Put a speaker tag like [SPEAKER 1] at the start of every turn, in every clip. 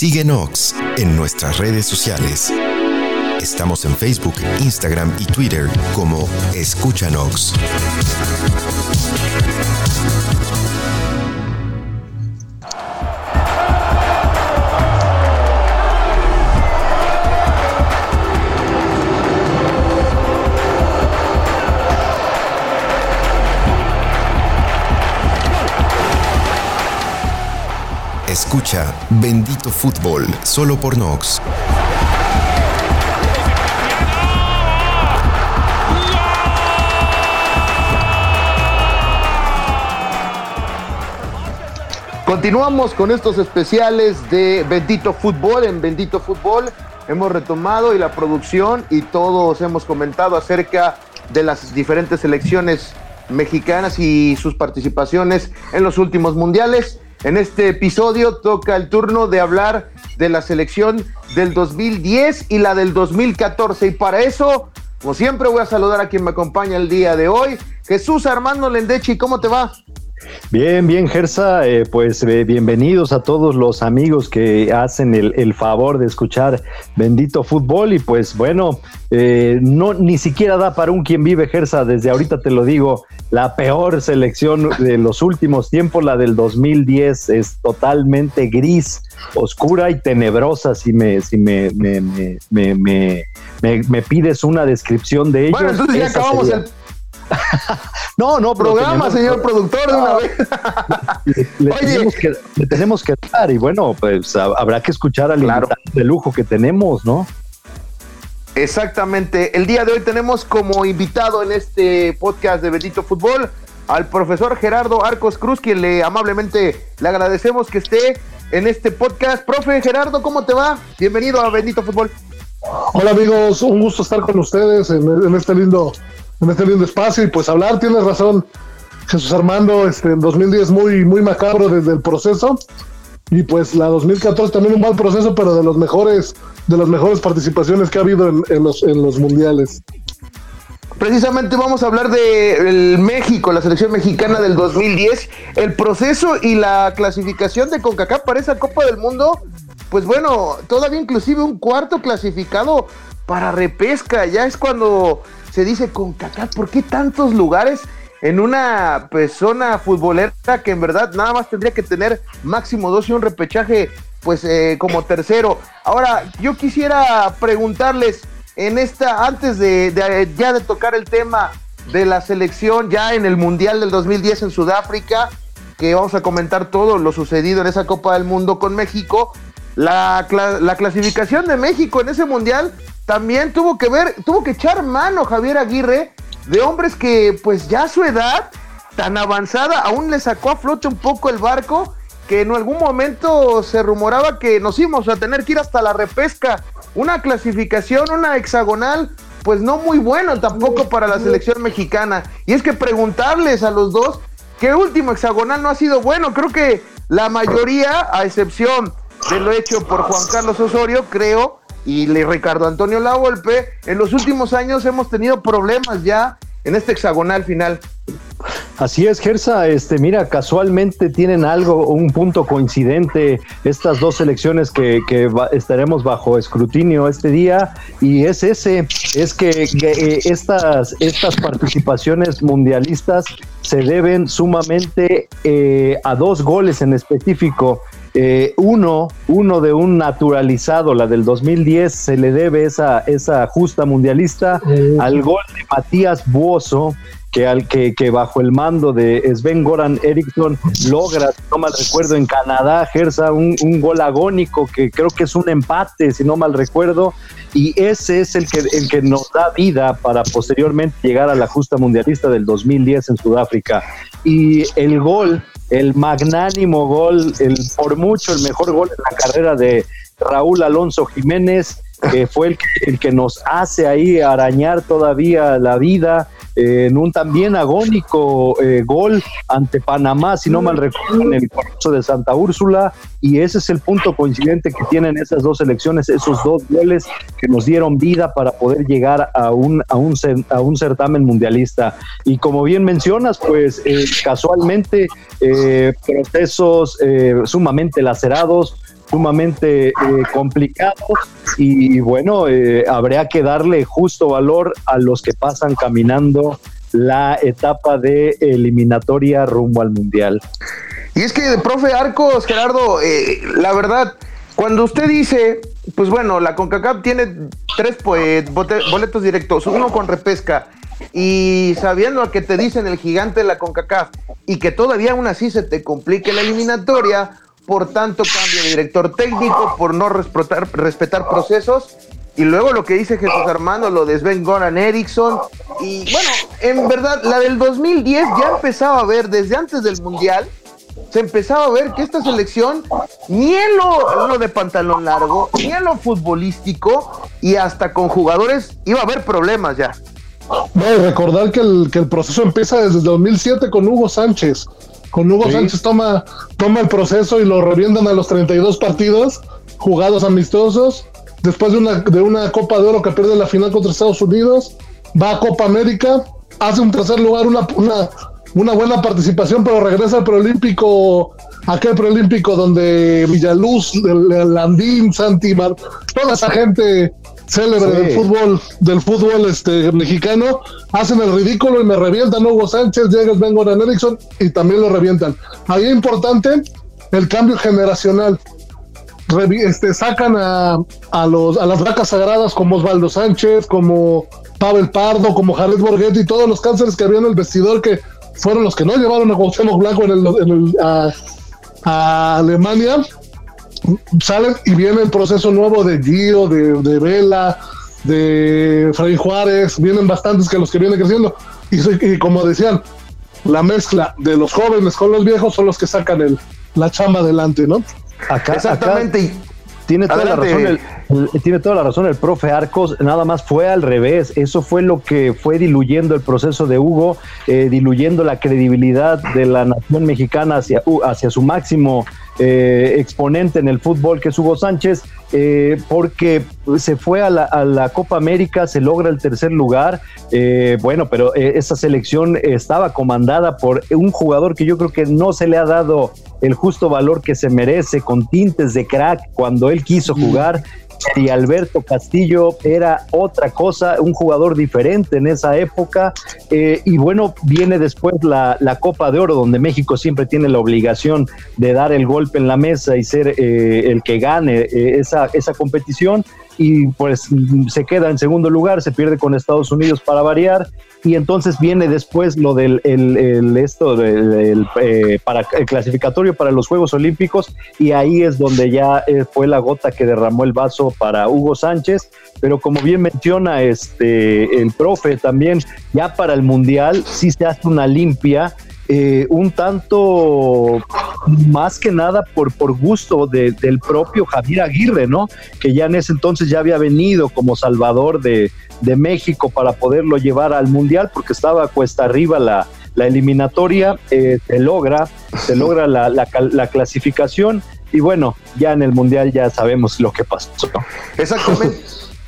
[SPEAKER 1] Síguenos en nuestras redes sociales. Estamos en Facebook, Instagram y Twitter como Escúchanos. Escucha Bendito Fútbol solo por Nox.
[SPEAKER 2] Continuamos con estos especiales de Bendito Fútbol. En Bendito Fútbol hemos retomado y la producción y todos hemos comentado acerca de las diferentes selecciones mexicanas y sus participaciones en los últimos mundiales. En este episodio toca el turno de hablar de la selección del 2010 y la del 2014. Y para eso, como siempre, voy a saludar a quien me acompaña el día de hoy. Jesús Armando Lendechi, ¿cómo te va?
[SPEAKER 3] Bien, bien, Gersa, eh, pues eh, bienvenidos a todos los amigos que hacen el, favor de escuchar Bendito Fútbol y pues bueno, eh, no ni siquiera da para un quien vive, Gersa, desde ahorita te lo digo, la peor selección de los últimos tiempos, la del 2010, es totalmente gris, oscura y tenebrosa, si me, si me, me, me, me, me pides una descripción de ellos.
[SPEAKER 2] Bueno, entonces ya acabamos el no, no, programa, señor productor, de una vez.
[SPEAKER 3] le, Tenemos que, le, tenemos que, dar y bueno, pues habrá que escuchar al invitado de lujo que tenemos, ¿no?
[SPEAKER 2] Exactamente. El día de hoy tenemos como invitado en este podcast de Bendito Fútbol al profesor Gerardo Arcos Cruz, quien le amablemente le agradecemos que esté en este podcast. Profe Gerardo, ¿cómo te va? Bienvenido a Bendito Fútbol.
[SPEAKER 4] Hola amigos, un gusto estar con ustedes en este lindo en este lindo espacio y pues hablar, tienes razón, Jesús Armando, este, en 2010 muy, muy macabro desde el proceso y pues la 2014 también un mal proceso, pero de los mejores, de las mejores participaciones que ha habido en, los, en los mundiales.
[SPEAKER 2] Precisamente vamos a hablar de México, la selección mexicana del 2010, el proceso y la clasificación de CONCACAF para esa Copa del Mundo. Pues bueno, todavía inclusive un cuarto clasificado para repesca. Ya es cuando se dice con CACAF, ¿por qué tantos lugares en una zona futbolera que en verdad nada más tendría que tener máximo dos y un repechaje pues eh, como tercero? Ahora, yo quisiera preguntarles en esta, antes de, ya de tocar el tema de la selección ya en el Mundial del 2010 en Sudáfrica, que vamos a comentar todo lo sucedido en esa Copa del Mundo con México, la, la clasificación de México en ese Mundial también tuvo que ver, tuvo que echar mano Javier Aguirre de hombres que pues ya a su edad tan avanzada aún le sacó a flote un poco el barco que en algún momento se rumoraba que nos íbamos a tener que ir hasta la repesca. Una clasificación, una hexagonal, pues no muy bueno tampoco para la selección mexicana. Y es que preguntarles a los dos que último hexagonal no ha sido bueno. Creo que la mayoría, a excepción de lo hecho por Juan Carlos Osorio, creo y Ricardo Antonio Lavolpe, en los últimos años hemos tenido problemas ya en este hexagonal final.
[SPEAKER 3] Así es, Gersa. Este, mira, casualmente tienen algo, un punto coincidente estas dos selecciones que, estaremos bajo escrutinio este día, y es ese, es que, eh, estas, estas participaciones mundialistas se deben sumamente eh, a dos goles en específico. Eh, uno, uno de un naturalizado, la del 2010, se le debe esa, esa justa mundialista al gol de Matías Buoso, que, al, que, que, bajo el mando de Sven Goran Eriksson logra, si no mal recuerdo, en Canadá, Gersa, un, un, gol agónico que creo que es un empate, si no mal recuerdo, y ese es el que, el que nos da vida para posteriormente llegar a la justa mundialista del 2010 en Sudáfrica. Y el gol el magnánimo gol, el por mucho el mejor gol en la carrera de Raúl Alonso Jiménez, que fue el que, el que nos hace ahí arañar todavía la vida en un también agónico eh, gol ante Panamá, si no mal recuerdo, en el curso de Santa Úrsula, y ese es el punto coincidente que tienen esas dos elecciones, esos dos goles que nos dieron vida para poder llegar a un, a un, a un certamen mundialista. Y como bien mencionas, pues eh, casualmente eh, procesos sumamente lacerados, sumamente eh, complicados y, bueno, eh, habría que darle justo valor a los que pasan caminando la etapa de eliminatoria rumbo al Mundial.
[SPEAKER 2] Y es que, profe Arcos, Gerardo, eh, la verdad, cuando usted dice, pues bueno, la CONCACAF tiene tres pues, boletos directos, uno con repesca, y sabiendo a que te dicen el gigante de la CONCACAF, y que todavía aún así se te complique la eliminatoria, por tanto cambio de director técnico, por no respetar, procesos, y luego lo que dice Jesús Armando, lo de Sven Goran Eriksson. Y bueno, en verdad, la del 2010 ya empezaba a ver desde antes del Mundial se empezaba a ver que esta selección ni en lo, de pantalón largo, ni en lo futbolístico, y hasta con jugadores iba a haber problemas ya.
[SPEAKER 4] No, recordar que el, que el proceso empieza desde 2007 con Hugo Sánchez. Con Hugo Sánchez toma, toma el proceso y lo revientan a los 32 partidos jugados amistosos. Después de una, de una Copa de Oro que pierde la final contra Estados Unidos, va a Copa América, hace un tercer lugar, una, una, una buena participación, pero regresa al preolímpico, aquel preolímpico donde Villaluz, Landín, Santimar, toda esa gente célebre del fútbol, del fútbol este mexicano, hacen el ridículo y me revientan Hugo Sánchez, llega Ben Goran Erickson y también lo revientan. Ahí es importante el cambio generacional. este, sacan a, a, los, a las vacas sagradas como Osvaldo Sánchez, como Pavel Pardo, como Jared Borghetti, todos los cánceres que había en el vestidor que fueron los que no llevaron a Cuauhtémoc Blanco en el, a, Alemania, salen y viene el proceso nuevo de Gio, de, Vela, de Freddy Juárez, vienen bastantes que los que vienen creciendo. Y, como decían, la mezcla de los jóvenes con los viejos son los que sacan el, la chamba adelante, ¿no?
[SPEAKER 2] Acá, Exactamente.
[SPEAKER 3] tiene toda la razón el, tiene toda la razón el profe Arcos, nada más fue al revés, eso fue lo que fue diluyendo el proceso de Hugo, eh, diluyendo la credibilidad de la nación mexicana hacia, hacia su máximo eh, exponente en el fútbol, que es Hugo Sánchez, eh, porque se fue a la, Copa América, se logra el tercer lugar, bueno, pero esa selección estaba comandada por un jugador que yo creo que no se le ha dado el justo valor que se merece, con tintes de crack cuando él quiso jugar y Alberto Castillo era otra cosa, un jugador diferente en esa época. Eh, y bueno, viene después la, Copa de Oro, donde México siempre tiene la obligación de dar el golpe en la mesa y ser eh, el que gane eh, esa, esa competición. Y pues se queda en segundo lugar, se pierde con Estados Unidos para variar y entonces viene después lo del el, esto del, eh, para el clasificatorio para los Juegos Olímpicos y ahí es donde ya eh, fue la gota que derramó el vaso para Hugo Sánchez, pero como bien menciona este el profe también ya para el mundial sí se hace una limpia eh, un tanto más que nada por, por gusto del propio Javier Aguirre, ¿no? Que ya en ese entonces ya había venido como salvador de, México para poderlo llevar al Mundial, porque estaba cuesta arriba la, eliminatoria, eh, se logra, se logra la, la, clasificación y bueno, ya en el Mundial ya sabemos lo que pasó.
[SPEAKER 2] Exactamente,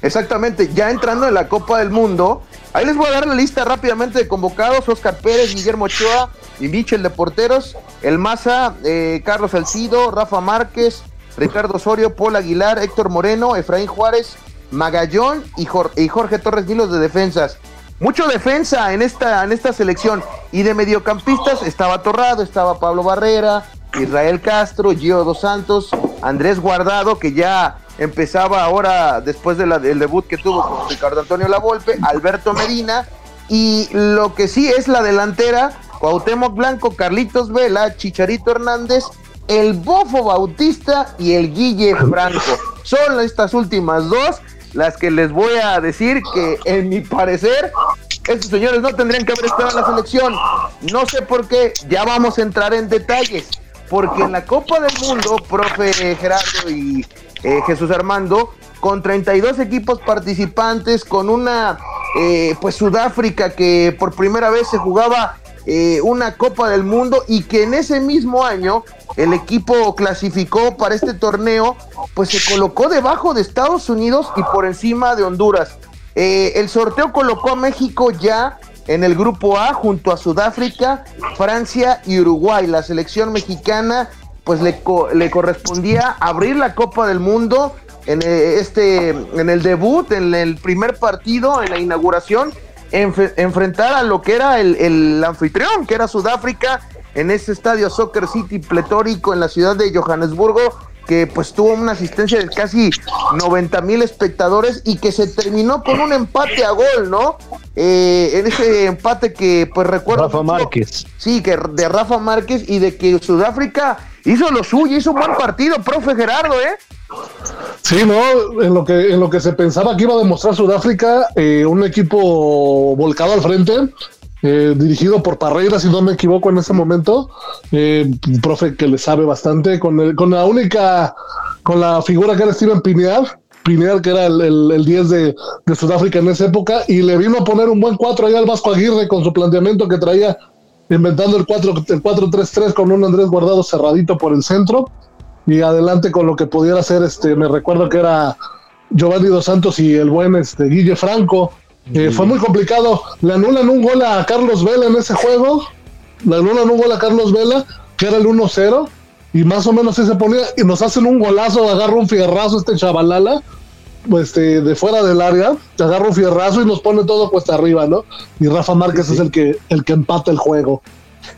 [SPEAKER 2] exactamente, ya entrando en la Copa del Mundo, ahí les voy a dar la lista rápidamente de convocados, Oscar Pérez, Guillermo Ochoa, y Michel de porteros, el Maza, eh, Carlos Salcido, Rafa Márquez, Ricardo Osorio, Paul Aguilar, Héctor Moreno, Efraín Juárez, Magallón y, Jorge, Torres Milos de defensas. Mucho defensa en esta, en esta selección. Y de mediocampistas estaba Torrado, estaba Pablo Barrera, Israel Castro, Gio Dos Santos, Andrés Guardado, que ya empezaba ahora después del debut que tuvo con Ricardo Antonio Lavolpe, Alberto Medina. Y lo que sí es la delantera, Cuauhtémoc Blanco, Carlitos Vela, Chicharito Hernández, el Bofo Bautista y el Guille Franco. Son estas últimas dos las que les voy a decir que en mi parecer estos señores no tendrían que haber estado en la selección. No sé por qué, ya vamos a entrar en detalles. Porque en la Copa del Mundo, profe Gerardo y eh, Jesús Armando, con 32 equipos participantes, con una, eh, pues Sudáfrica que por primera vez se jugaba eh, una Copa del Mundo y que en ese mismo año el equipo clasificó para este torneo, pues se colocó debajo de Estados Unidos y por encima de Honduras. El sorteo colocó a México ya en el grupo A junto a Sudáfrica, Francia y Uruguay. La selección mexicana pues le, le correspondía abrir la Copa del Mundo en eh, este en el debut, en el primer partido, en la inauguración, enfrentar a lo que era el, el, anfitrión, que era Sudáfrica, en ese estadio Soccer City pletórico en la ciudad de Johannesburgo, que pues tuvo una asistencia de casi 90 mil espectadores y que se terminó con un empate a gol, ¿no? Eh, en ese empate que pues recuerdo...
[SPEAKER 3] Rafa Márquez.
[SPEAKER 2] Sí, que de Rafa Márquez y de que Sudáfrica hizo lo suyo, hizo un buen partido, profe Gerardo, ¿eh?
[SPEAKER 4] Sí, no, en lo que en lo que se pensaba que iba a demostrar Sudáfrica, eh, un equipo volcado al frente, eh, dirigido por Parreira, si no me equivoco en ese momento, eh, un profe que le sabe bastante, con, con la única, con la figura que era Steven Pinear, Pinear que era el, el, 10 de, de, Sudáfrica en esa época, y le vino a poner un buen 4 ahí al Vasco Aguirre con su planteamiento que traía inventando el 4-3-3 el con un Andrés Guardado cerradito por el centro, y adelante con lo que pudiera hacer, este, me recuerdo que era Giovanni Dos Santos y el buen este, Guille Franco, eh, fue muy complicado. Le anulan un gol a Carlos Vela en ese juego. Le anulan un gol a Carlos Vela, que era el 1-0. Y más o menos se ponía. Y nos hacen un golazo, agarra un fierrazo este chavalala. Pues, de fuera del área, te agarra un fierrazo y nos pone todo cuesta arriba, ¿no? Y Rafa Márquez es el que, el que empata el juego.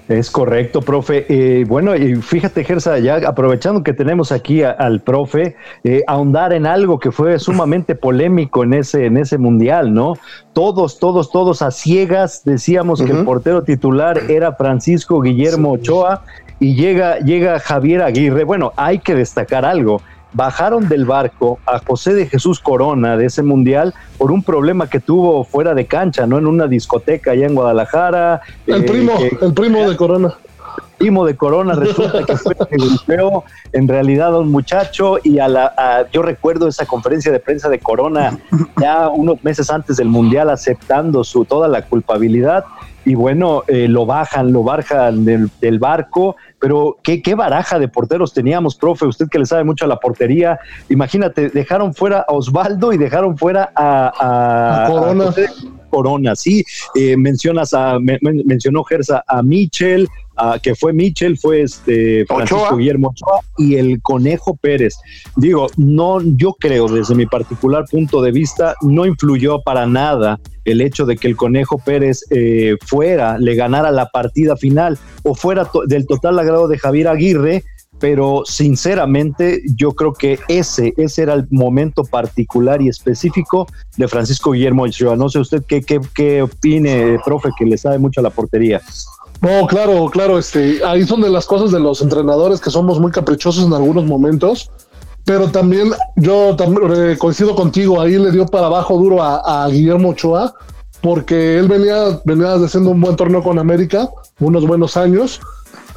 [SPEAKER 3] Es correcto, profe. Eh, bueno, y fíjate, Gersa, ya aprovechando que tenemos aquí al profe, eh, ahondar en algo que fue sumamente polémico en ese, en ese mundial, ¿no? Todos, todos, todos a ciegas decíamos que el portero titular era Francisco Guillermo Ochoa y llega, llega Javier Aguirre. Bueno, hay que destacar algo bajaron del barco a José de Jesús Corona de ese mundial por un problema que tuvo fuera de cancha, ¿no? En una discoteca allá en Guadalajara.
[SPEAKER 4] El eh, primo, el primo de Corona.
[SPEAKER 3] Primo de Corona, resulta que fue europeo, en realidad un muchacho, y a la, yo recuerdo esa conferencia de prensa de Corona ya unos meses antes del Mundial aceptando su toda la culpabilidad, y bueno, eh, lo bajan, lo bajan del barco, pero ¿qué, qué, baraja de porteros teníamos, profe, usted que le sabe mucho a la portería. Imagínate, dejaron fuera a Osvaldo y dejaron fuera a,
[SPEAKER 4] Corona.
[SPEAKER 3] Corona, sí. Eh, mencionas a, mencionó Gersa a Michel, que fue Michel, fue este Francisco Guillermo Ochoa y el Conejo Pérez. Digo, no, yo creo desde mi particular punto de vista, no influyó para nada el hecho de que el Conejo Pérez eh, fuera, le ganara la partida final o fuera del total agrado de Javier Aguirre, pero sinceramente yo creo que ese, ese era el momento particular y específico de Francisco Guillermo Ochoa. No sé usted qué, qué, qué opine, profe, que le sabe mucho a la portería.
[SPEAKER 4] No, claro, claro, este, ahí son de las cosas de los entrenadores que somos muy caprichosos en algunos momentos, pero también yo también coincido contigo, ahí le dio para abajo duro a, Guillermo Ochoa, porque él venía, venía haciendo un buen torneo con América, unos buenos años,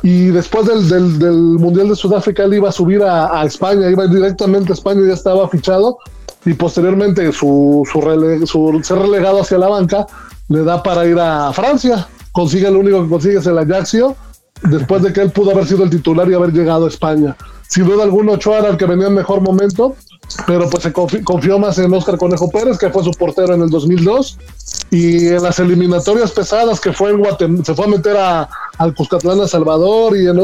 [SPEAKER 4] y después del, del, Mundial de Sudáfrica él iba a subir a, España, iba directamente a España, ya estaba fichado, y posteriormente su, su, su ser relegado hacia la banca le da para ir a Francia consigue lo único que consigue es el Ajaxio, después de que él pudo haber sido el titular y haber llegado a España. Sin duda alguna, Ochoa era el que venía en mejor momento, pero pues se confió, más en Oscar Conejo Pérez, que fue su portero en el 2002, y en las eliminatorias pesadas que fue en Guatemala, se fue a meter a, al Cuscatlán a Salvador y en,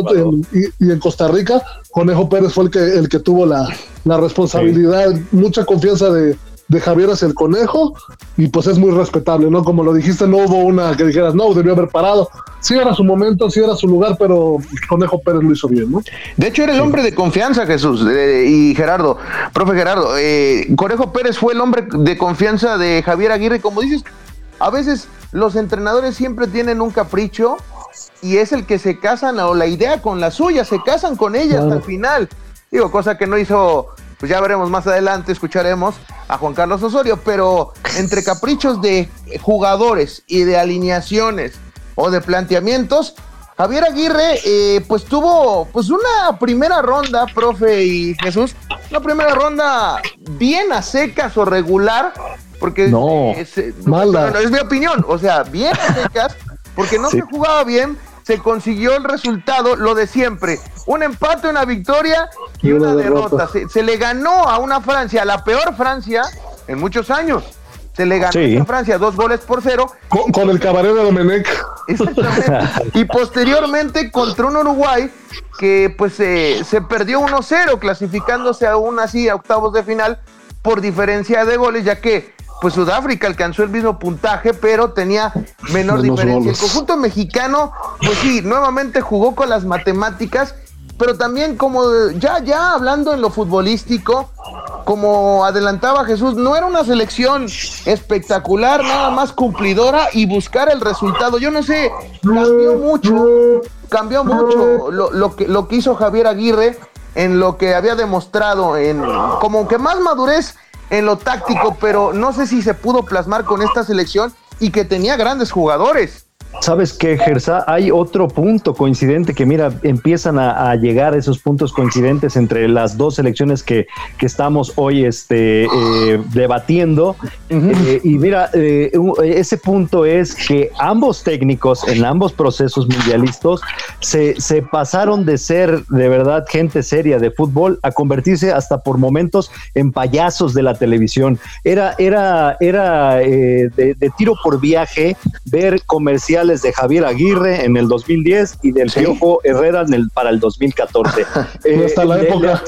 [SPEAKER 4] y, en Costa Rica, Conejo Pérez fue el que, el que tuvo la, la responsabilidad, mucha confianza de, de Javier hacia el conejo y pues es muy respetable, ¿no? Como lo dijiste, no hubo una que dijeras, no, debió haber parado. Sí era su momento, sí era su lugar, pero Conejo Pérez lo hizo bien, ¿no?
[SPEAKER 2] De hecho, era el hombre de confianza, Jesús, y Gerardo, profe Gerardo. Eh, Conejo Pérez fue el hombre de confianza de Javier Aguirre, como dices, a veces los entrenadores siempre tienen un capricho y es el que se casan o la idea con la suya, se casan con ella hasta el final. Digo, cosa que no hizo pues ya veremos más adelante, escucharemos a Juan Carlos Osorio, pero entre caprichos de jugadores y de alineaciones o de planteamientos, Javier Aguirre eh, pues tuvo pues una primera ronda, profe y Jesús, una primera ronda bien a secas o regular, porque
[SPEAKER 3] no,
[SPEAKER 2] es, es mi opinión, o sea, bien a secas, porque no se jugaba bien, se consiguió el resultado, lo de siempre, un empate, una victoria y, una, derrota. Se, le ganó a una Francia, la peor Francia en muchos años. Se le ganó a Francia dos goles por cero.
[SPEAKER 4] Con, el cabaret de Domenech.
[SPEAKER 2] Exactamente. y posteriormente contra un Uruguay que pues se perdió 1-0, clasificándose aún así a octavos de final por diferencia de goles, ya que pues Sudáfrica alcanzó el mismo puntaje, pero tenía menor diferencia. El conjunto mexicano, pues sí, nuevamente jugó con las matemáticas, pero también como ya, ya hablando en lo futbolístico, como adelantaba Jesús, no era una selección espectacular, nada más cumplidora y buscar el resultado. Yo no sé, cambió mucho, cambió mucho lo, lo que, lo que hizo Javier Aguirre en lo que había demostrado, en como que más madurez en lo táctico, pero no sé si se pudo plasmar con esta selección y que tenía grandes jugadores.
[SPEAKER 3] ¿Sabes qué, Gersa? Hay otro punto coincidente que, mira, empiezan a, llegar esos puntos coincidentes entre las dos elecciones que, que estamos hoy este, eh, debatiendo. Eh, y mira, eh, ese punto es que ambos técnicos en ambos procesos mundialistas se, se pasaron de ser de verdad gente seria de fútbol a convertirse hasta por momentos en payasos de la televisión. Era, era, era de, de tiro por viaje ver comerciales de Javier Aguirre en el 2010 y del Piojo Herrera en el, para el 2014.
[SPEAKER 4] eh, hasta la época.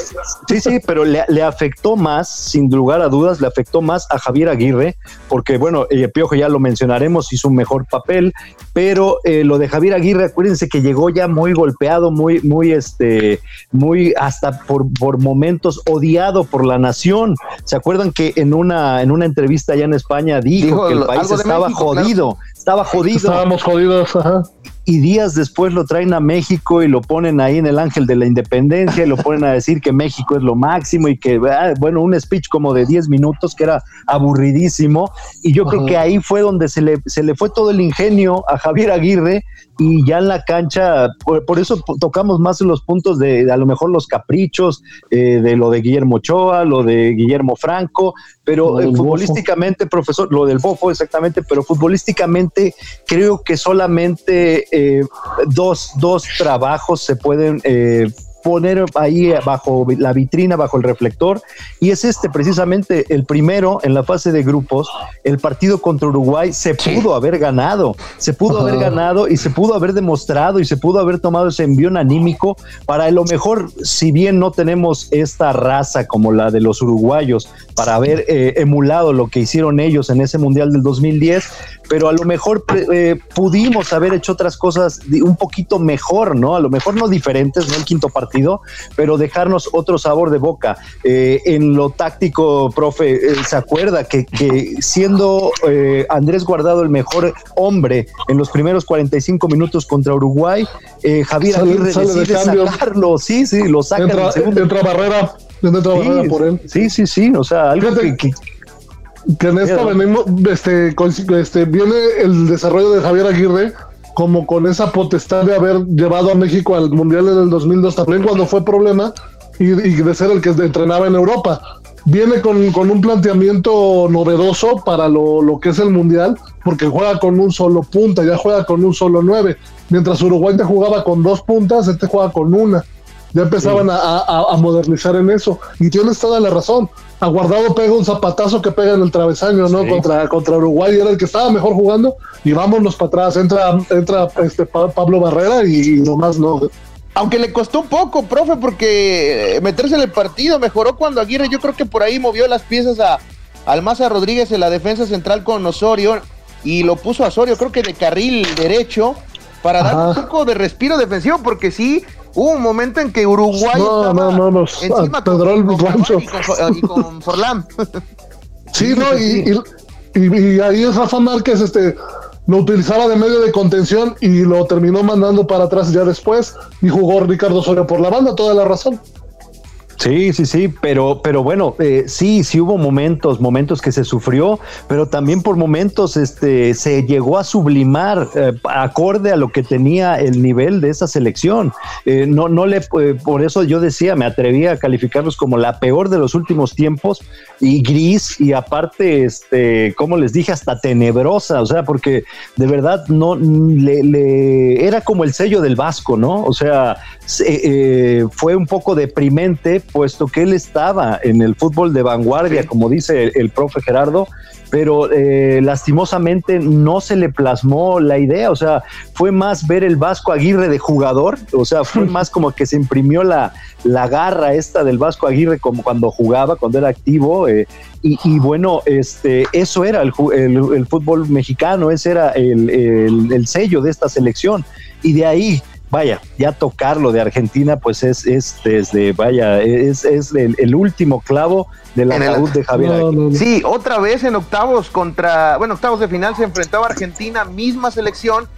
[SPEAKER 3] sí, sí, pero le, afectó más, sin lugar a dudas, le afectó más a Javier Aguirre, porque bueno, el Piojo ya lo mencionaremos, hizo un mejor papel, pero eh, lo de Javier Aguirre, acuérdense que llegó ya muy golpeado, muy, muy, este, muy hasta por, por momentos odiado por la nación. ¿Se acuerdan que en una, en una entrevista allá en España dijo, que el país estaba jodido? Estaba jodido.
[SPEAKER 4] Estábamos jodidos, ajá.
[SPEAKER 3] Y días después lo traen a México y lo ponen ahí en el Ángel de la Independencia y lo ponen a decir que México es lo máximo y que, ah, bueno, un speech como de 10 minutos que era aburridísimo. Y yo creo que ahí fue donde se le, se le fue todo el ingenio a Javier Aguirre y ya en la cancha, por, eso tocamos más en los puntos de, a lo mejor los caprichos, eh, de lo de Guillermo Ochoa, lo de Guillermo Franco, pero eh, futbolísticamente, profesor, lo del Bofo exactamente, pero futbolísticamente creo que solamente eh, dos, dos trabajos se pueden poner ahí bajo la vitrina, bajo el reflector, y es este precisamente el primero en la fase de grupos, el partido contra Uruguay se pudo haber ganado, se pudo haber ganado y se pudo haber demostrado y se pudo haber tomado ese envión anímico para a lo mejor, si bien no tenemos esta raza como la de los uruguayos, para haber eh, emulado lo que hicieron ellos en ese Mundial del 2010, pero a lo mejor eh, pudimos haber hecho otras cosas un poquito mejor, ¿no? A lo mejor no diferentes, no el quinto partido, pero dejarnos otro sabor de boca. Eh, en lo táctico, profe, eh, ¿se acuerda que, siendo Andrés Guardado el mejor hombre en los primeros 45 minutos contra Uruguay, Javier Aguirre decide sacarlo, sí, sí, lo saca
[SPEAKER 4] entra, Entra Barrera, entra Barrera por él.
[SPEAKER 3] Sí, sí, sí, o sea, algo que
[SPEAKER 4] que en esta venimos, este, este, viene el desarrollo de Javier Aguirre como con esa potestad de haber llevado a México al Mundial en el 2002 también cuando fue problema y, de ser el que entrenaba en Europa. Viene con, un planteamiento novedoso para lo, lo, que es el Mundial, porque juega con un solo punta, ya juega con un solo nueve. Mientras Uruguay te jugaba con dos puntas, este juega con una. Ya empezaban a, modernizar en eso. Y tienes toda la razón. Aguardado pega un zapatazo que pega en el travesaño, ¿no? Contra, contra Uruguay, era el que estaba mejor jugando. Y vámonos para atrás. Entra, entra este Pablo Barrera y nomás no.
[SPEAKER 2] Aunque le costó un poco, profe, porque meterse en el partido mejoró cuando Aguirre, yo creo que por ahí movió las piezas a Almaza Rodríguez en la defensa central con Osorio y lo puso a Osorio, creo que de carril derecho, para dar un poco de respiro defensivo, porque sí, Hubo un momento en que Uruguay
[SPEAKER 4] no, no, no, no, encima con,
[SPEAKER 2] con, y con, Forlán.
[SPEAKER 4] sí, no, y, y, ahí es Rafa Márquez, este, lo utilizaba de medio de contención y lo terminó mandando para atrás ya después y jugó Ricardo Soria por la banda, toda la razón.
[SPEAKER 3] Sí, sí, sí, pero, pero bueno, eh, sí, sí hubo momentos, momentos que se sufrió, pero también por momentos este, se llegó a sublimar eh, acorde a lo que tenía el nivel de esa selección. Eh, no, no le, por eso yo decía, me atreví a calificarlos como la peor de los últimos tiempos y gris y aparte, este, como les dije, hasta tenebrosa, o sea, porque de verdad no le, le era como el sello del Vasco, ¿no? O sea, fue un poco deprimente puesto que él estaba en el fútbol de vanguardia, como dice el, profe Gerardo, pero eh, lastimosamente no se le plasmó la idea, o sea, fue más ver el Vasco Aguirre de jugador, o sea, fue más como que se imprimió la, la garra esta del Vasco Aguirre como cuando jugaba, cuando era activo, eh, y, bueno, este, eso era el, el, fútbol mexicano, ese era el, el sello de esta selección, y de ahí vaya, ya tocarlo de Argentina, pues es, es desde, vaya, es, es el, último clavo de la ataúd de Javier.
[SPEAKER 2] Sí, otra vez en octavos contra, bueno, octavos de final se enfrentaba Argentina, misma selección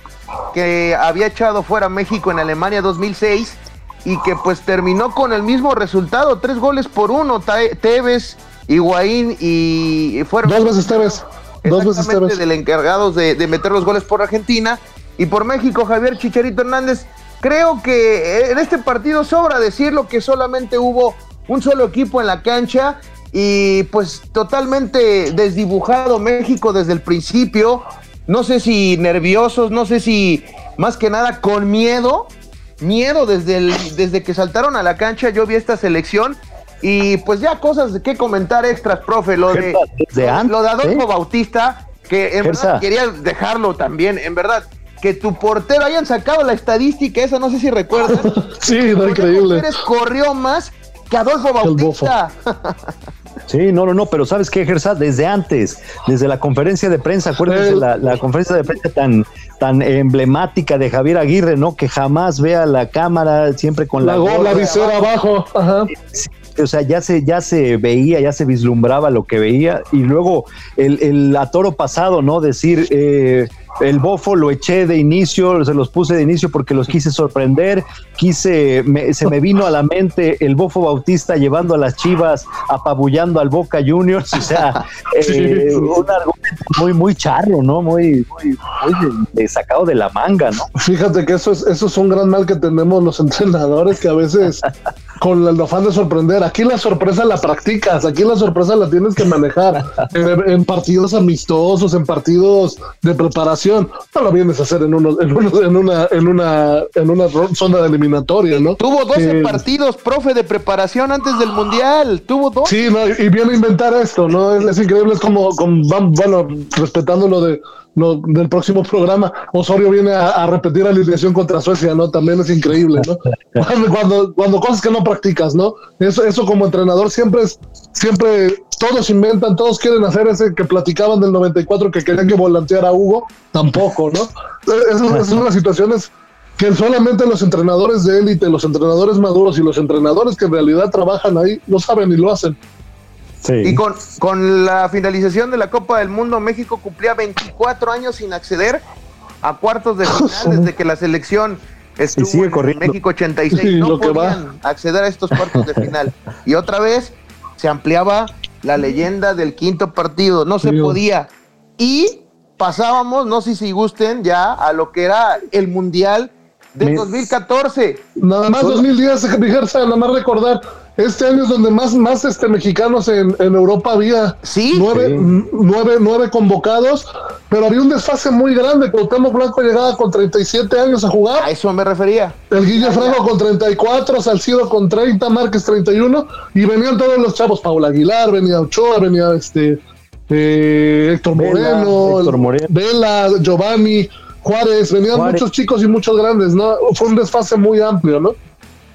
[SPEAKER 2] que había echado fuera México en Alemania 2006 y que pues terminó con el mismo resultado, tres goles por uno, Tevez, Higuaín y fueron...
[SPEAKER 4] Dos veces Tevez. Dos veces
[SPEAKER 2] Tevez. del encargados de, de meter los goles por Argentina y por México Javier Chicharito Hernández Creo que en este partido sobra decirlo que solamente hubo un solo equipo en la cancha y pues totalmente desdibujado México desde el principio. No sé si nerviosos, no sé si más que nada con miedo, miedo desde, el, desde que saltaron a la cancha. Yo vi esta selección y pues ya cosas de qué comentar extras, profe. Lo de, lo, de Adolfo Bautista, que en verdad quería dejarlo también, en verdad que tu portero hayan sacado la estadística esa, no sé si recuerdas.
[SPEAKER 4] sí, no, increíble.
[SPEAKER 2] corrió más que Adolfo Bautista.
[SPEAKER 3] Sí, no, no, no, pero ¿sabes qué, Gersa? Desde antes, desde la conferencia de prensa, acuérdense la, la, conferencia de prensa tan, tan emblemática de Javier Aguirre, ¿no? Que jamás vea la cámara, siempre con la,
[SPEAKER 4] la, la visera abajo. Ajá.
[SPEAKER 3] o sea, ya se, ya se veía, ya se vislumbraba lo que veía, y luego el, el a toro pasado, ¿no? Decir, eh, el bofo lo eché de inicio, se los puse de inicio porque los quise sorprender, quise, se me vino a la mente el bofo Bautista llevando a las chivas, apabullando al Boca Juniors, o sea, eh, un argumento muy, muy charro, ¿no? Muy, muy, muy sacado de la manga, ¿no?
[SPEAKER 4] Fíjate que eso es, eso es un gran mal que tenemos los entrenadores que a veces con el afán de sorprender. Aquí la sorpresa la practicas, aquí la sorpresa la tienes que manejar en, partidos amistosos, en partidos de preparación. No lo vienes a hacer en, uno, en, en una en una en una zona de eliminatoria, ¿no?
[SPEAKER 2] Tuvo 12 partidos, profe, de preparación antes del mundial. Tuvo dos.
[SPEAKER 4] Sí, y viene a inventar esto, ¿no? Es, increíble, es como, como, bueno, respetando lo de del próximo programa, Osorio viene a, repetir la alineación contra Suecia, ¿no? También es increíble, ¿no? Cuando, cuando, cosas que no practicas, ¿no? Eso, eso como entrenador siempre es, siempre todos inventan, todos quieren hacer ese que platicaban del 94 que querían que volanteara a Hugo, tampoco, ¿no? Esas son las situaciones que solamente los entrenadores de élite, los entrenadores maduros y los entrenadores que en realidad trabajan ahí no saben ni lo hacen.
[SPEAKER 2] Y con, con la finalización de la Copa del Mundo, México cumplía 24 años sin acceder a cuartos de final desde que la selección estuvo en México 86. no podían acceder a estos cuartos de final. Y otra vez se ampliaba la leyenda del quinto partido. No se podía. Y pasábamos, no sé si gusten ya, a lo que era el Mundial de 2014.
[SPEAKER 4] Nada más 2010, nada más recordar este año es donde más, más este, mexicanos en, Europa había.
[SPEAKER 2] Sí.
[SPEAKER 4] Nueve, Nueve, nueve, convocados, pero había un desfase muy grande. Cuauhtémoc Blanco llegaba con 37 años a jugar.
[SPEAKER 2] A eso me refería.
[SPEAKER 4] El Guille Franco con 34, Salcido con 30, Márquez 31, y venían todos los chavos. Paula Aguilar, venía Ochoa, venía este eh, Héctor, Moreno, Héctor Moreno, Vela, Giovanni, Juárez, venían muchos chicos y muchos grandes, ¿no? Fue un desfase muy amplio, ¿no?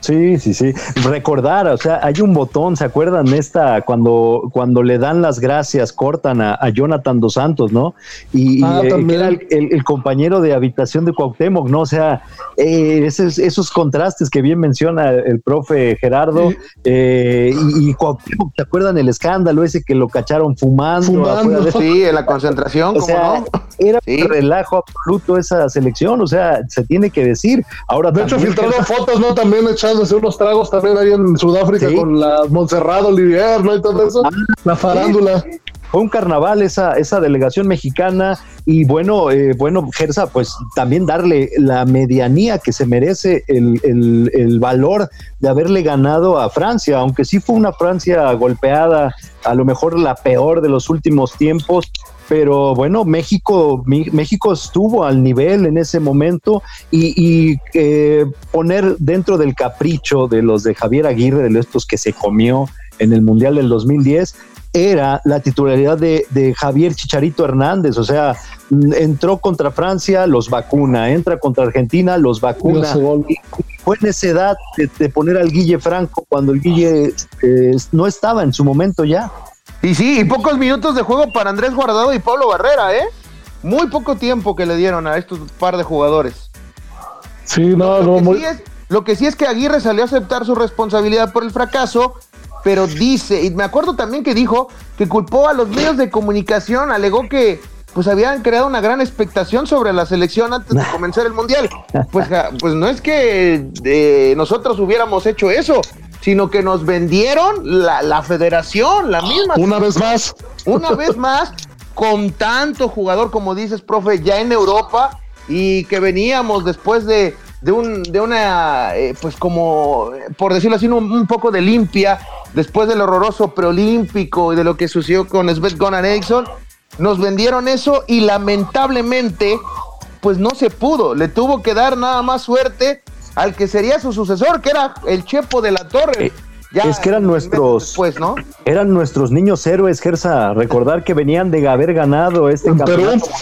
[SPEAKER 3] Sí, sí, sí. Recordar, o sea, hay un botón, ¿se acuerdan esta cuando cuando le dan las gracias, cortan a, Jonathan dos Santos, ¿no? Y, ah, eh, era el, compañero de habitación de Cuauhtémoc, ¿no? O sea, eh, esos, contrastes que bien menciona el profe Gerardo eh, y, Cuauhtémoc, ¿se acuerdan el escándalo ese que lo cacharon fumando?
[SPEAKER 2] Sí, en la concentración,
[SPEAKER 3] o sea, Era un relajo absoluto esa selección, o sea, se tiene que decir. Ahora
[SPEAKER 4] de hecho, filtraron fotos, ¿no? También echaron unos tragos también ahí en Sudáfrica con la Montserrat Olivier, ¿no? Y todo eso. Ah, la farándula.
[SPEAKER 3] fue un carnaval esa, esa delegación mexicana y bueno, eh, bueno, Gersa, pues también darle la medianía que se merece el, el, el, valor de haberle ganado a Francia, aunque sí fue una Francia golpeada, a lo mejor la peor de los últimos tiempos, pero bueno, México, México estuvo al nivel en ese momento y, y eh, poner dentro del capricho de los de Javier Aguirre, de estos que se comió en el Mundial del 2010, era la titularidad de, de, Javier Chicharito Hernández, o sea, entró contra Francia, los vacuna, entra contra Argentina, los vacuna. Y fue en esa edad de, de, poner al Guille Franco cuando el Guille eh, no estaba en su momento ya.
[SPEAKER 2] Y sí, y pocos minutos de juego para Andrés Guardado y Pablo Barrera, ¿eh? Muy poco tiempo que le dieron a estos par de jugadores.
[SPEAKER 4] Sí, no,
[SPEAKER 2] lo
[SPEAKER 4] no,
[SPEAKER 2] que
[SPEAKER 4] muy...
[SPEAKER 2] sí es, lo que sí es que Aguirre salió a aceptar su responsabilidad por el fracaso, pero dice, y me acuerdo también que dijo que culpó a los medios de comunicación, alegó que pues habían creado una gran expectación sobre la selección antes de comenzar el mundial. Pues, pues no es que eh, nosotros hubiéramos hecho eso, sino que nos vendieron la, la federación, la misma.
[SPEAKER 4] Una vez más.
[SPEAKER 2] Una vez más, con tanto jugador, como dices, profe, ya en Europa y que veníamos después de, de, un, de una, eh, pues como, por decirlo así, un, un, poco de limpia, después del horroroso preolímpico y de lo que sucedió con Svet Gonan Eriksson, nos vendieron eso y lamentablemente, pues no se pudo, le tuvo que dar nada más suerte al que sería su sucesor, que era el Chepo de la Torre.
[SPEAKER 3] Eh, ya es que eran nuestros,
[SPEAKER 2] después, ¿no?
[SPEAKER 3] eran nuestros niños héroes, Gersa. Recordar que venían de haber ganado este
[SPEAKER 4] ¿En
[SPEAKER 3] campeonato.
[SPEAKER 4] Perú?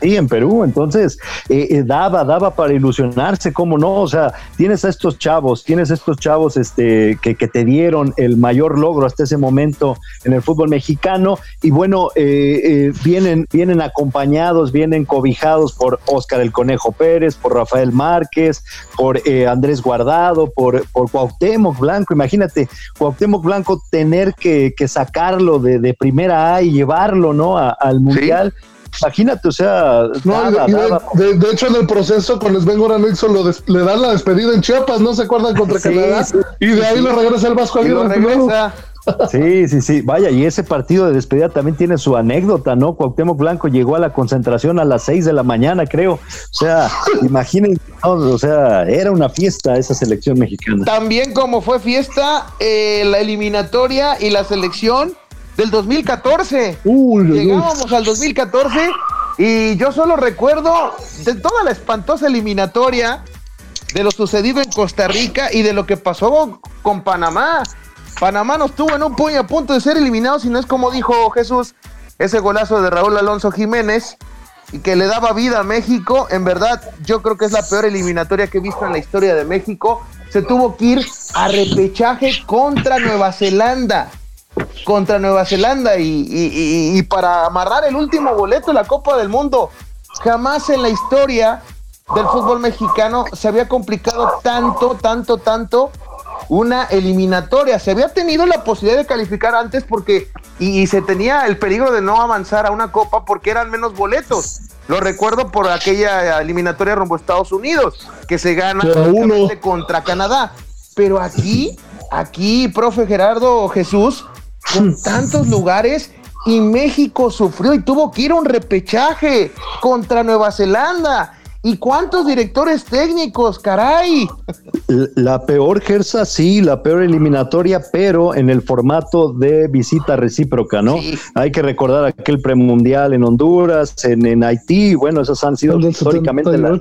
[SPEAKER 3] Sí, en Perú. Entonces, eh, eh, daba, daba para ilusionarse, cómo no. O sea, tienes a estos chavos, tienes a estos chavos este, que, que te dieron el mayor logro hasta ese momento en el fútbol mexicano. Y bueno, eh, vienen, vienen acompañados, vienen cobijados por Óscar el Conejo Pérez, por Rafael Márquez, por Andrés Guardado, por, por Cuauhtémoc Blanco. Imagínate, Cuauhtémoc Blanco tener que, que sacarlo de, de, primera A y llevarlo ¿no? A, al Mundial. ¿Sí? Imagínate, o sea,
[SPEAKER 4] no, de. De, de, hecho en el proceso con Sven Goran Nixon lo des, le dan la despedida en Chiapas, ¿no se acuerdan contra sí, Canadá? Sí, y de ahí lo regresa el Vasco
[SPEAKER 2] Aguirre.
[SPEAKER 3] Sí, sí, sí. Vaya, y ese partido de despedida también tiene su anécdota, ¿no? Cuauhtémoc Blanco llegó a la concentración a las seis de la mañana, creo. O sea, imaginen, ¿no? o sea, era una fiesta esa selección mexicana.
[SPEAKER 2] También como fue fiesta eh, la eliminatoria y la selección del 2014.
[SPEAKER 4] Uy,
[SPEAKER 2] Llegábamos uy. al 2014 y yo solo recuerdo de toda la espantosa eliminatoria de lo sucedido en Costa Rica y de lo que pasó con Panamá. Panamá no estuvo en un puño a punto de ser eliminado, si no es como dijo Jesús, ese golazo de Raúl Alonso Jiménez y que le daba vida a México. En verdad, yo creo que es la peor eliminatoria que he visto en la historia de México. Se tuvo que ir a repechaje contra Nueva Zelanda. Contra Nueva Zelanda y, para amarrar el último boleto de la Copa del Mundo. Jamás en la historia del fútbol mexicano se había complicado tanto, tanto, tanto una eliminatoria. Se había tenido la posibilidad de calificar antes porque y, y, se tenía el peligro de no avanzar a una copa porque eran menos boletos. Lo recuerdo por aquella eliminatoria rumbo a Estados Unidos que se gana contra Canadá. Pero aquí, aquí, profe Gerardo Jesús, con tantos lugares y México sufrió y tuvo que ir a un repechaje contra Nueva Zelanda. ¿Y cuántos directores técnicos, caray?
[SPEAKER 3] La peor Gersa, sí, la peor eliminatoria, pero en el formato de visita recíproca, ¿no? Sí. Hay que recordar aquel premundial en Honduras, en, en Haití, bueno, esas han sido históricamente las,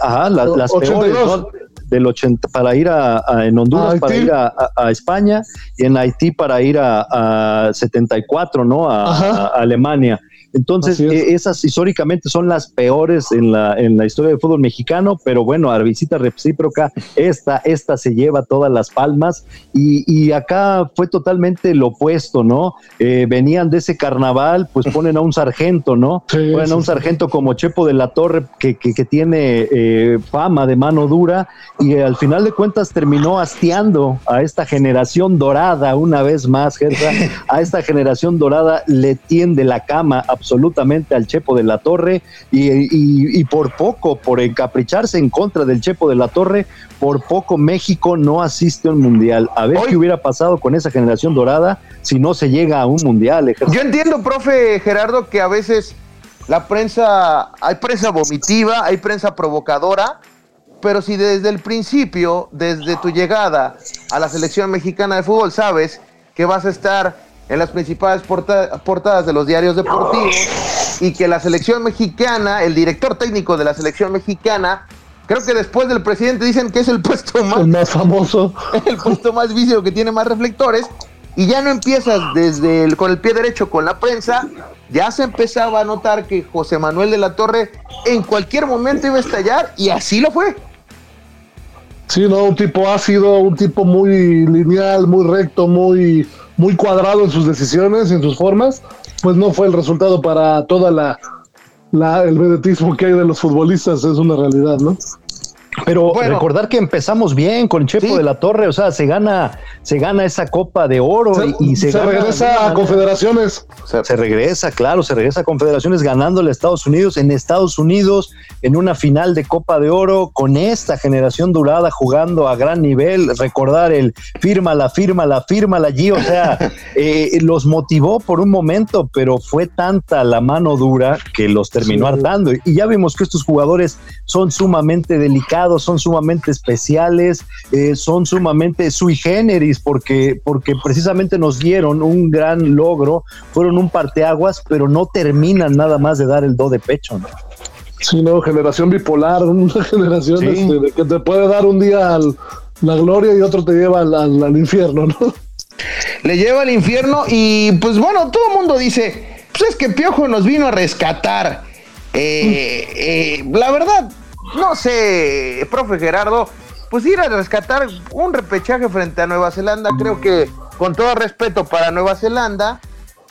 [SPEAKER 3] ajá, las, las peores, ¿no? Del 80 para ir a, a en Honduras ¿A para ir a, a, España y en Haití para ir a, 74, ¿no? a Alemania. Entonces, es. eh, esas históricamente son las peores en la, en la historia del fútbol mexicano, pero bueno, a visita recíproca, esta, esta se lleva todas las palmas y, y acá fue totalmente lo opuesto, ¿no? Eh, venían de ese carnaval, pues ponen a un sargento, ¿no? Sí, ponen a un sargento como Chepo de la Torre, que, que, que tiene eh, fama de mano dura y al final de cuentas terminó hastiando a esta generación dorada una vez más, Gersa, a esta generación dorada le tiende la cama a absolutamente al Chepo de la Torre y, por poco, por encapricharse en contra del Chepo de la Torre, por poco México no asiste a un mundial. A ver qué hubiera pasado con esa generación dorada si no se llega a un mundial.
[SPEAKER 2] Yo entiendo, profe Gerardo, que a veces la prensa, hay prensa vomitiva, hay prensa provocadora, pero si desde el principio, desde tu llegada a la selección mexicana de fútbol, sabes que vas a estar en las principales portadas de los diarios deportivos y que la selección mexicana, el director técnico de la selección mexicana, creo que después del presidente dicen que es el puesto más,
[SPEAKER 4] más famoso,
[SPEAKER 2] el puesto más vicio que tiene más reflectores, y ya no empiezas desde el, con el pie derecho con la prensa, ya se empezaba a notar que José Manuel de la Torre en cualquier momento iba a estallar y así lo fue.
[SPEAKER 4] Sí, no, un tipo ácido, un tipo muy lineal, muy recto, muy, muy cuadrado en sus decisiones, en sus formas, pues no fue el resultado para toda la, la el vedetismo que hay de los futbolistas, es una realidad, ¿no?
[SPEAKER 3] Pero recordar que empezamos bien con Chepo de la Torre, o sea, se gana, se gana esa Copa de Oro y, se,
[SPEAKER 4] regresa a Confederaciones.
[SPEAKER 3] Se, regresa, claro, se regresa a Confederaciones ganándole a Estados Unidos en Estados Unidos en una final de Copa de Oro con esta generación durada jugando a gran nivel. Recordar el firma la firma la firma la allí, o sea, eh, los motivó por un momento, pero fue tanta la mano dura que los terminó hartando. Y ya vimos que estos jugadores son sumamente delicados son sumamente especiales, eh, son sumamente sui generis, porque, porque precisamente nos dieron un gran logro, fueron un parteaguas, pero no terminan nada más de dar el do de pecho. ¿no?
[SPEAKER 4] Sí, no, generación bipolar, una generación este, que te puede dar un día la gloria y otro te lleva al, infierno, ¿no?
[SPEAKER 2] Le lleva al infierno y pues bueno, todo el mundo dice, pues es que Piojo nos vino a rescatar. Eh, eh, la verdad, no sé, profe Gerardo, pues ir a rescatar un repechaje frente a Nueva Zelanda, creo que con todo respeto para Nueva Zelanda,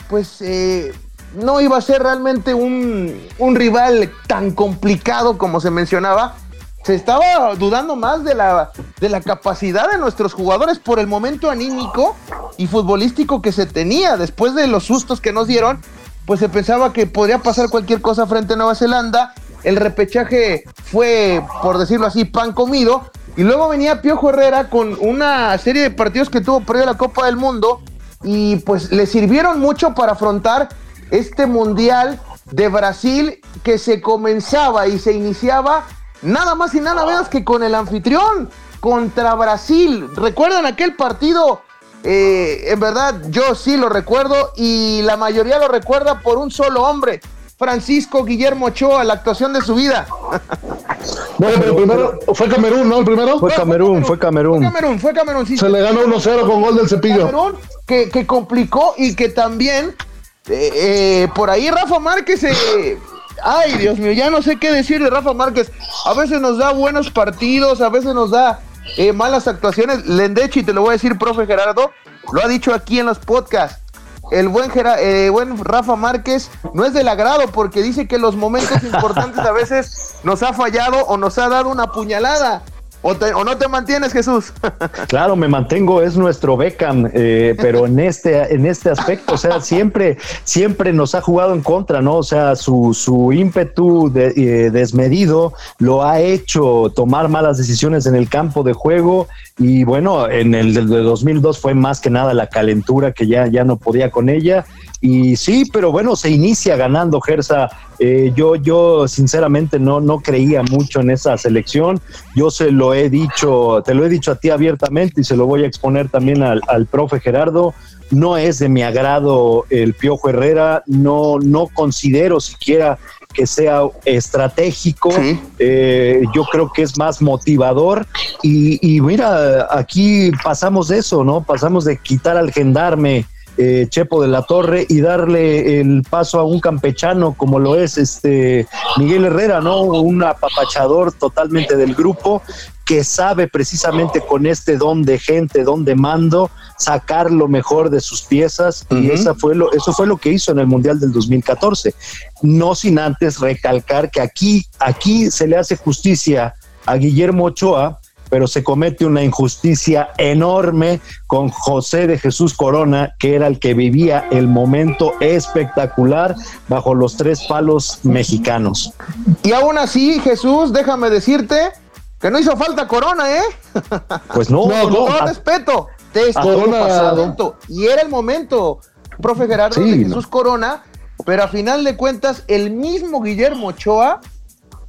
[SPEAKER 2] pues eh, no iba a ser realmente un, un, rival tan complicado como se mencionaba. Se estaba dudando más de la, de la capacidad de nuestros jugadores por el momento anímico y futbolístico que se tenía después de los sustos que nos dieron. Pues se pensaba que podría pasar cualquier cosa frente a Nueva Zelanda el repechaje fue, por decirlo así, pan comido. Y luego venía Piojo Herrera con una serie de partidos que tuvo previo a la Copa del Mundo y pues le sirvieron mucho para afrontar este Mundial de Brasil que se comenzaba y se iniciaba nada más y nada menos que con el anfitrión contra Brasil. ¿Recuerdan aquel partido? Eh, en verdad, yo sí lo recuerdo y la mayoría lo recuerda por un solo hombre, Francisco Guillermo Ochoa, la actuación de su vida.
[SPEAKER 4] Bueno, pero primero fue Camerún, ¿no? El primero.
[SPEAKER 3] Fue Camerún, fue Camerún.
[SPEAKER 2] Fue Camerún, fue Camerún, sí.
[SPEAKER 4] Se le ganó 1-0 con gol del cepillo. Camerún,
[SPEAKER 2] que, que complicó y que también eh, eh, por ahí Rafa Márquez. Eh, ay, Dios mío, ya no sé qué decir de Rafa Márquez. A veces nos da buenos partidos, a veces nos da malas actuaciones. Lendechi, te lo voy a decir, profe Gerardo, lo ha dicho aquí en los podcasts el buen, eh, buen Rafa Márquez no es del agrado porque dice que los momentos importantes a veces nos ha fallado o nos ha dado una puñalada. O, no te mantienes, Jesús?
[SPEAKER 3] Claro, me mantengo, es nuestro Beckham, eh, pero en este, en este aspecto, o sea, siempre, siempre nos ha jugado en contra, ¿no? O sea, su, su ímpetu eh, desmedido lo ha hecho tomar malas decisiones en el campo de juego y bueno, en el de 2002 fue más que nada la calentura que ya, ya no podía con ella y sí, pero bueno, se inicia ganando Gersa. Eh, yo, yo sinceramente no, no creía mucho en esa selección. Yo se lo he dicho, te lo he dicho a ti abiertamente y se lo voy a exponer también al, profe Gerardo. No es de mi agrado el Piojo Herrera, no, no considero siquiera que sea estratégico, eh, yo creo que es más motivador y, y, mira, aquí pasamos de eso, ¿no? Pasamos de quitar al gendarme eh, Chepo de la Torre y darle el paso a un campechano como lo es este Miguel Herrera, ¿no? Un apapachador totalmente del grupo que sabe precisamente con este don de gente, don de mando, sacar lo mejor de sus piezas y esa fue lo, eso fue lo que hizo en el Mundial del 2014. No sin antes recalcar que aquí, aquí se le hace justicia a Guillermo Ochoa, pero se comete una injusticia enorme con José de Jesús Corona, que era el que vivía el momento espectacular bajo los tres palos mexicanos.
[SPEAKER 2] Y aún así, Jesús, déjame decirte que no hizo falta Corona, ¿eh?
[SPEAKER 3] Pues no,
[SPEAKER 2] no,
[SPEAKER 3] no,
[SPEAKER 2] con respeto. Te
[SPEAKER 4] Corona.
[SPEAKER 2] Y era el momento, profe Gerardo
[SPEAKER 3] Sí,
[SPEAKER 2] de
[SPEAKER 3] no.
[SPEAKER 2] Jesús Corona, pero a final de cuentas, el mismo Guillermo Ochoa,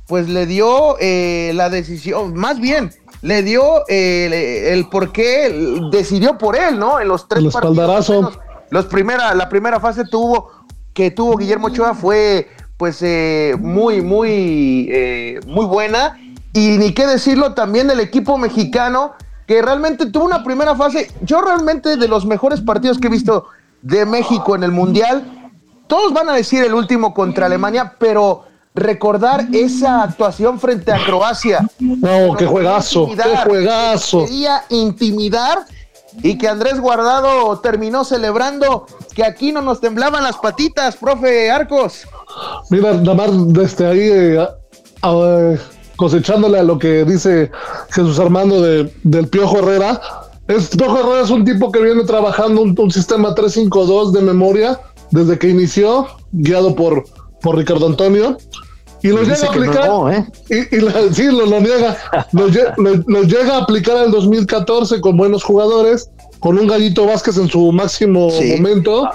[SPEAKER 2] pues le dio eh, la decisión, más bien, le dio eh, el, el por qué decidió por él, ¿no? En los tres
[SPEAKER 4] El
[SPEAKER 2] partidos. menos, Los primera, la primera fase tuvo que tuvo Guillermo Ochoa fue pues eh, muy, muy, eh, muy buena. Y ni qué decirlo también del equipo mexicano, que realmente tuvo una primera fase. Yo realmente de los mejores partidos que he visto de México en el Mundial, todos van a decir el último contra Alemania, pero recordar esa actuación frente a Croacia.
[SPEAKER 4] No, qué juegazo, qué juegazo.
[SPEAKER 2] Quería intimidar y que Andrés Guardado terminó celebrando que aquí no nos temblaban las patitas, profe Arcos.
[SPEAKER 4] Mira, nada más desde ahí eh, cosechándole a lo que dice Jesús Armando de, del Piojo Herrera. Es, Piojo Herrera es un tipo que viene trabajando un, un sistema 352 de memoria desde que inició, guiado por, por Ricardo Antonio. Y lo llega a aplicar.
[SPEAKER 3] no, ¿eh?
[SPEAKER 4] Y, y la- sí, lo, lo niega. Lo, lle- lo- lo llega a aplicar en el 2014 con buenos jugadores, con un Gallito Vázquez en su máximo
[SPEAKER 2] Sí.
[SPEAKER 4] momento.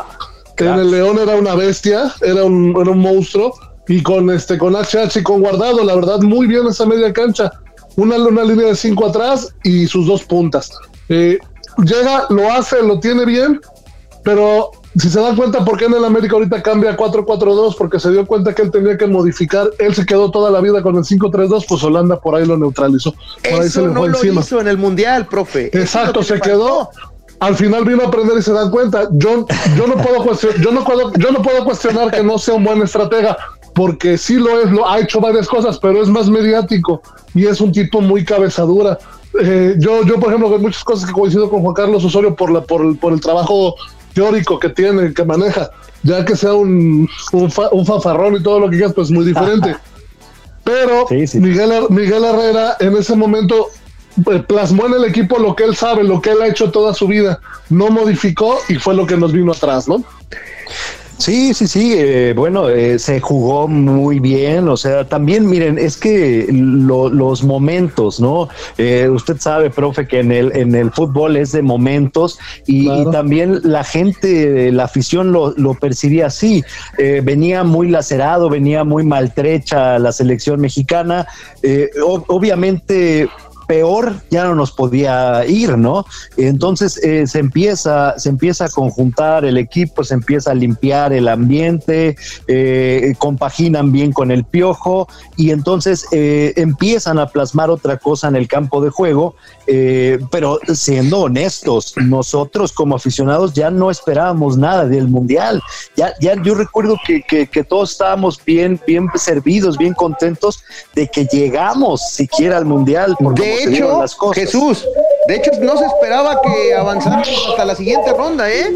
[SPEAKER 4] que en el León era una bestia, era un, era un monstruo. Y con este con HH y con Guardado, la verdad, muy bien esa media cancha. Una, una línea de cinco atrás y sus dos puntas. Eh, llega, lo hace, lo tiene bien, pero si se dan cuenta por qué en el América ahorita cambia a 4-4-2, porque se dio cuenta que él tenía que modificar, él se quedó toda la vida con el 5-3-2, pues Holanda por ahí lo neutralizó. Por ahí se
[SPEAKER 2] Eso
[SPEAKER 4] le
[SPEAKER 2] no
[SPEAKER 4] fue
[SPEAKER 2] lo
[SPEAKER 4] encima.
[SPEAKER 2] hizo en el Mundial, profe. Eso
[SPEAKER 4] Exacto,
[SPEAKER 2] que
[SPEAKER 4] se quedó. Al final vino a aprender y se dan cuenta. Yo, yo no puedo cuestionar, yo no puedo, yo no puedo cuestionar que no sea un buen estratega, porque sí lo es, lo ha hecho varias cosas, pero es más mediático y es un tipo muy cabezadura. Eh, yo, yo, por ejemplo, con muchas cosas que coincido con Juan Carlos Osorio por la, por el, por el trabajo teórico que tiene, que maneja, ya que sea un, un, fa- un fanfarrón y todo lo que quieras, pues muy diferente. Pero
[SPEAKER 3] Sí, sí.
[SPEAKER 4] Miguel, Miguel Herrera en ese momento eh, plasmó en el equipo lo que él sabe, lo que él ha hecho toda su vida, no modificó y fue lo que nos vino atrás, ¿no?
[SPEAKER 3] Sí, sí, sí. eh, bueno, eh, se jugó muy bien. O sea, también miren, es que lo- los momentos, ¿no? Eh, usted sabe, profe, que en el, en el fútbol es de momentos y,
[SPEAKER 4] Claro.
[SPEAKER 3] y también la gente, la afición lo, lo percibía así. Eh, venía muy lacerado, venía muy maltrecha la selección mexicana. Eh, ob- obviamente peor ya no nos podía ir, ¿no? Entonces eh, se empieza, se empieza a conjuntar el equipo, se empieza a limpiar el ambiente, eh, compaginan bien con el piojo y entonces eh, empiezan a plasmar otra cosa en el campo de juego, pero siendo honestos, nosotros como aficionados ya no esperábamos nada del mundial. Ya, ya yo recuerdo que, todos estábamos bien, bien servidos, bien contentos de que llegamos siquiera al mundial. por cómo
[SPEAKER 2] De hecho,
[SPEAKER 3] las cosas.
[SPEAKER 2] Jesús, de hecho no se esperaba que avanzáramos hasta la siguiente ronda, ¿eh?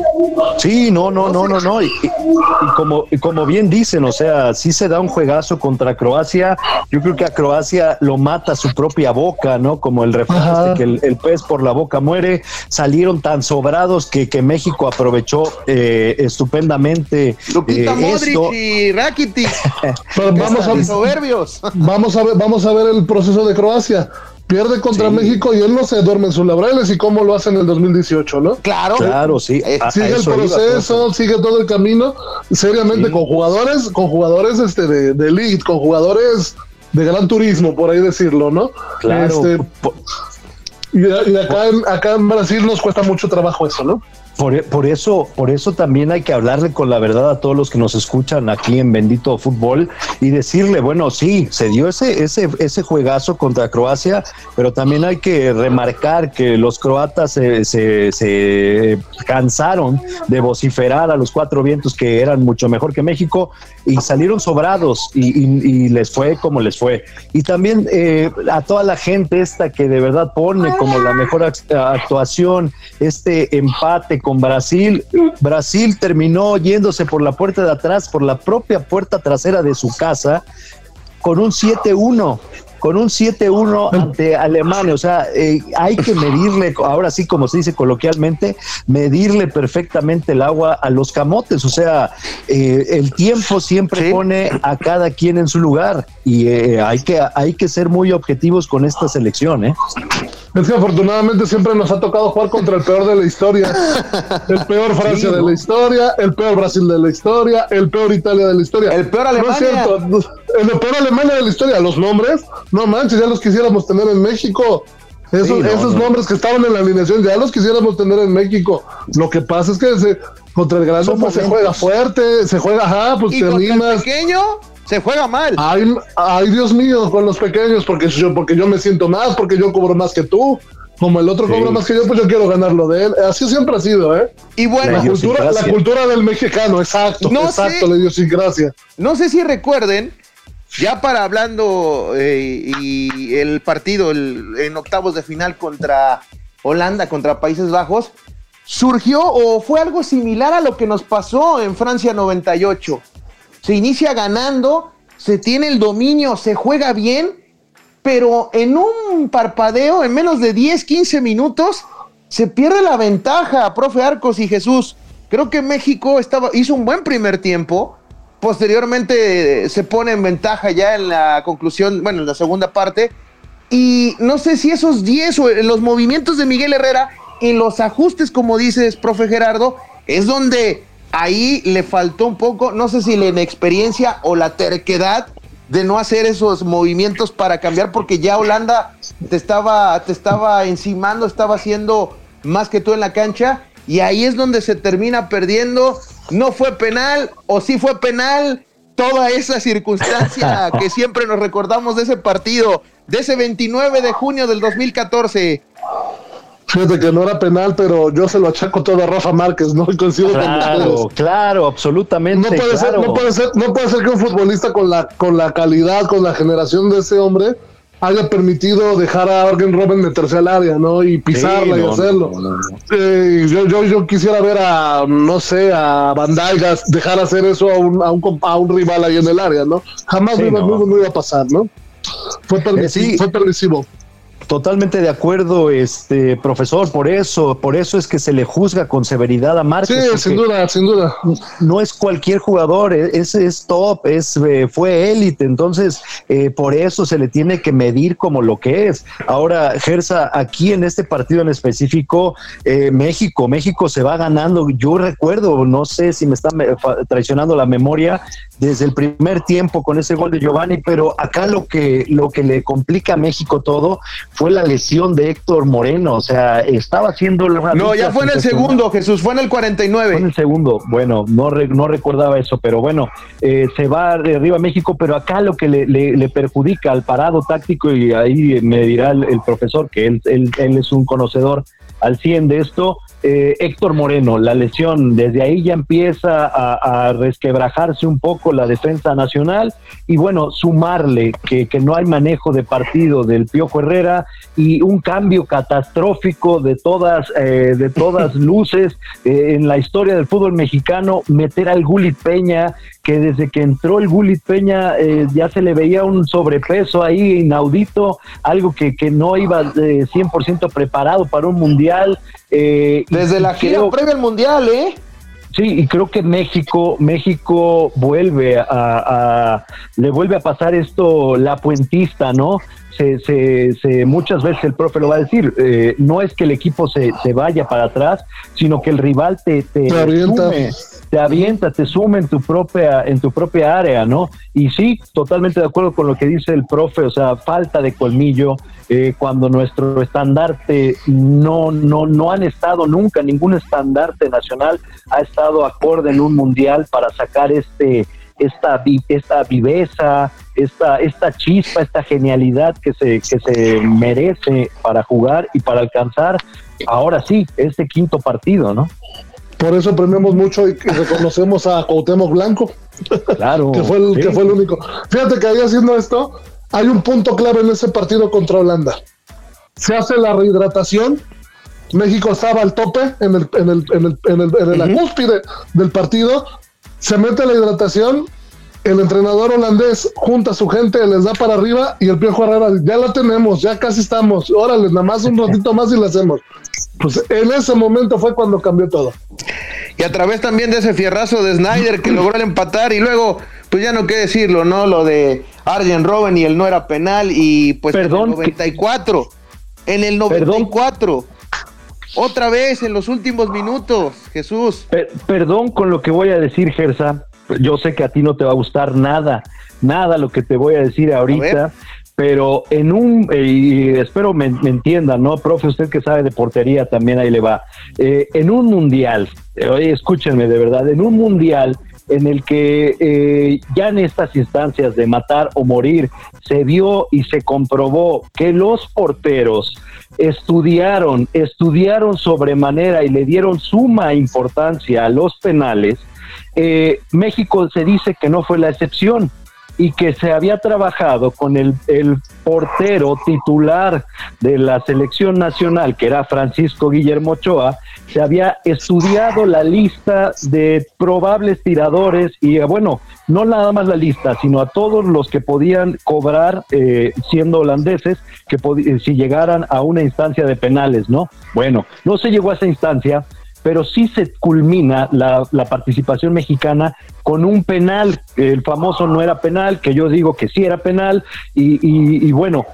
[SPEAKER 3] Sí, no, no, no, no, no. Y, y- y como, y como bien dicen, o sea, sí se da un juegazo contra Croacia. Yo creo que a Croacia lo mata su propia boca, ¿no? Como el refrán este que el, el pez por la boca muere. Salieron tan sobrados que, que México aprovechó eh, estupendamente
[SPEAKER 2] Luquita
[SPEAKER 3] eh,
[SPEAKER 2] Modric
[SPEAKER 3] esto.
[SPEAKER 2] y Rakitic.
[SPEAKER 4] Pero vamos
[SPEAKER 2] soberbios.
[SPEAKER 4] vamos a ver, vamos a ver el proceso de Croacia. Pierde contra
[SPEAKER 3] Sí.
[SPEAKER 4] México y él no se duerme en sus laureles y cómo lo hace en el 2018, ¿no?
[SPEAKER 2] Claro.
[SPEAKER 3] Claro, sí.
[SPEAKER 2] Eh,
[SPEAKER 3] a
[SPEAKER 4] sigue el proceso, sigue todo el camino, seriamente
[SPEAKER 3] Sí.
[SPEAKER 4] con jugadores, con jugadores este de, de elite, con jugadores de gran turismo, por ahí decirlo, ¿no?
[SPEAKER 3] Claro.
[SPEAKER 4] Este, y, y acá, en, acá en Brasil nos cuesta mucho trabajo eso, ¿no?
[SPEAKER 3] Por, por eso, por eso también hay que hablarle con la verdad a todos los que nos escuchan aquí en Bendito Fútbol y decirle, bueno, sí, se dio ese, ese, ese juegazo contra Croacia, pero también hay que remarcar que los croatas se, se, cansaron de vociferar a los cuatro vientos que eran mucho mejor que México y salieron sobrados y, les fue como les fue. Y también eh, a toda la gente esta que de verdad pone como la mejor act- actuación este empate con Brasil. Brasil terminó yéndose por la puerta de atrás, por la propia puerta trasera de su casa, con un 7-1. Con un 7-1 ante Alemania. O sea, eh, hay que medirle, ahora sí, como se dice coloquialmente, medirle perfectamente el agua a los camotes. O sea, eh, el tiempo siempre pone a cada quien en su lugar y eh, hay, que, hay que ser muy objetivos con esta selección. ¿eh?
[SPEAKER 4] Es que afortunadamente siempre nos ha tocado jugar contra el peor de la historia. El peor Francia de la historia, el peor Brasil de la historia, el peor Italia de la historia.
[SPEAKER 2] El peor Alemania.
[SPEAKER 4] No es cierto. El peor Alemania de la historia. Los nombres, no manches, ya los quisiéramos tener en México. Esos, esos nombres que estaban en la alineación ya los quisiéramos tener en México. Lo que pasa es que contra el grande pues, se juega fuerte, se juega, ajá, pues
[SPEAKER 2] ¿Y te contra el pequeño se juega mal.
[SPEAKER 4] Ay, ay, Dios mío, con los pequeños, porque yo, porque yo me siento más, porque yo cobro más que tú. Como el otro cobra más que yo, pues yo quiero ganarlo de él. Así siempre ha sido, ¿eh?
[SPEAKER 2] Y bueno,
[SPEAKER 4] la cultura, la cultura del mexicano, exacto, no exacto, le dio sin gracia.
[SPEAKER 2] No sé si recuerden, ya para hablando eh, y el partido en octavos de final contra Holanda, contra Países Bajos, surgió o fue algo similar a lo que nos pasó en Francia 98 se inicia ganando, se tiene el dominio, se juega bien, pero en un parpadeo, en menos de 10, 15 minutos, se pierde la ventaja, profe Arcos y Jesús. Creo que México estaba, hizo un buen primer tiempo. Posteriormente se pone en ventaja ya en la conclusión, bueno, en la segunda parte. Y no sé si esos 10 o los movimientos de Miguel Herrera y los ajustes, como dices, profe Gerardo, es donde ahí le faltó un poco, no sé si la inexperiencia o la terquedad de no hacer esos movimientos para cambiar, porque ya Holanda te estaba, te estaba encimando, estaba haciendo más que tú en la cancha, y ahí es donde se termina perdiendo. No fue penal, o sí fue penal, toda esa circunstancia que siempre nos recordamos de ese partido, de ese 29 de junio del 2014.
[SPEAKER 4] Fíjate que no era penal, pero yo se lo achaco todo a Rafa Márquez, ¿no?
[SPEAKER 3] coincido claro, Claro, absolutamente.
[SPEAKER 4] No puede, Ser, no, puede ser, no puede ser que un futbolista con la, con la calidad, con la generación de ese hombre, haya permitido dejar a Argen Robben meterse al área, ¿no? Y pisarla y hacerlo. Eh, yo, yo, yo, quisiera ver a, no sé, a Bandaigas dejar hacer eso a un, a un, a un rival ahí en el área, ¿no? Jamás iba, no. iba a pasar, ¿no? Fue, eh, fue permisivo.
[SPEAKER 3] Totalmente de acuerdo, este profesor, por eso, por eso es que se le juzga con severidad a Márquez.
[SPEAKER 4] Sí, sin duda, sin duda.
[SPEAKER 3] No es cualquier jugador, e-, es, es top, es eh, fue élite, entonces eh, por eso se le tiene que medir como lo que es. Ahora, Gersa, aquí en este partido en específico, eh, México, México se va ganando. Yo recuerdo, no sé si me está traicionando la memoria, desde el primer tiempo con ese gol de Giovanni, pero acá lo que lo que le complica a México todo fue la lesión de Héctor Moreno, o sea, estaba haciendo
[SPEAKER 2] No, ya fue en el segundo, Jesús, fue en el 49.
[SPEAKER 3] Fue en el segundo, bueno, no, no recordaba eso, pero bueno, eh, se va de arriba a México, pero acá lo que le, perjudica al parado táctico, y ahí me dirá el, profesor que él, él, él es un conocedor al 100 de esto, eh, Héctor Moreno, la lesión, desde ahí ya empieza a, resquebrajarse un poco la defensa nacional y bueno, sumarle que, no hay manejo de partido del Piojo Herrera y un cambio catastrófico de todas, eh, de todas luces eh, en la historia del fútbol mexicano, meter al Gulit Peña, que desde que entró el Gulit Peña ya se le veía un sobrepeso ahí inaudito, algo que, que no iba 100% preparado para un mundial.
[SPEAKER 2] Eh, Desde la gira previa al mundial, ¿eh?
[SPEAKER 3] Sí, y creo que México, México vuelve a, le vuelve a pasar esto la puentista, ¿no? Se, se, muchas veces el profe lo va a decir, eh, no es que el equipo se, se, vaya para atrás, sino que el rival te, te, sume, te avienta, te sume en tu propia, en tu propia área, ¿no? Y sí, totalmente de acuerdo con lo que dice el profe, o sea, falta de colmillo, eh, cuando nuestro estandarte no, no, no han estado nunca, ningún estandarte nacional ha estado acorde en un mundial para sacar este esta, esta viveza, esta, esta chispa, esta genialidad que se, que se merece para jugar y para alcanzar, ahora sí, este quinto partido, ¿no?
[SPEAKER 4] Por eso aprendemos mucho y reconocemos a Cuauhtémoc Blanco.
[SPEAKER 3] Claro.
[SPEAKER 4] que, fue el, que fue el único. Fíjate que ahí haciendo esto, hay un punto clave en ese partido contra Holanda. Se hace la rehidratación. México estaba al tope en, el, en, el, en, el, en, la cúspide del partido. Se mete la hidratación el entrenador holandés junta a su gente, les da para arriba y el Piojo Herrera, ya lo tenemos, ya casi estamos, órale, nada más un ratito más y lo hacemos. Pues en ese momento fue cuando cambió todo.
[SPEAKER 2] Y a través también de ese fierrazo de Snyder que logró el empatar y luego, pues ya no qué decirlo, ¿no? Lo de Arjen Robben y el no era penal y pues
[SPEAKER 3] Perdón,
[SPEAKER 2] en el 94, en el 94, otra vez en los últimos minutos, Jesús.
[SPEAKER 3] Per- perdón con lo que voy a decir, Gersa. Yo sé que a ti no te va a gustar nada, nada lo que te voy a decir ahorita, pero en un, eh, y espero me, me entienda, ¿no? Profe, usted que sabe de portería también ahí le va. Eh, en un mundial, eh, oye, escúchenme de verdad, en un mundial en el que eh, ya en estas instancias de matar o morir se vio y se comprobó que los porteros estudiaron, estudiaron sobremanera y le dieron suma importancia a los penales, eh, México se dice que no fue la excepción y que se había trabajado con el, portero titular de la selección nacional, que era Francisco Guillermo Ochoa, se había estudiado la lista de probables tiradores y bueno, no nada más la lista, sino a todos los que podían cobrar eh, siendo holandeses, que si llegaran a una instancia de penales, ¿no? Bueno, no se llegó a esa instancia, pero sí se culmina la, participación mexicana con un penal, el famoso no era penal, que yo digo que sí era penal, y, y- y bueno,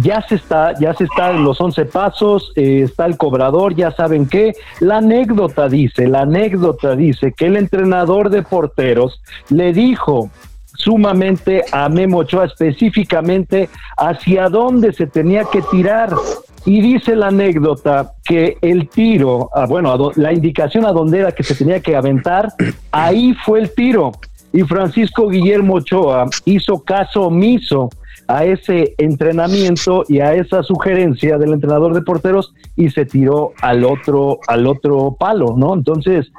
[SPEAKER 3] ya se está, ya se está en los 11 pasos, eh, está el cobrador, ya saben qué. La anécdota dice, la anécdota dice que el entrenador de porteros le dijo sumamente a Memo Ochoa específicamente hacia dónde se tenía que tirar. Y dice la anécdota que el tiro, ah, bueno, la indicación a dónde era que se tenía que aventar, ahí fue el tiro. Y Francisco Guillermo Ochoa hizo caso omiso a ese entrenamiento y a esa sugerencia del entrenador de porteros y se tiró al otro al otro palo, ¿no? Entonces,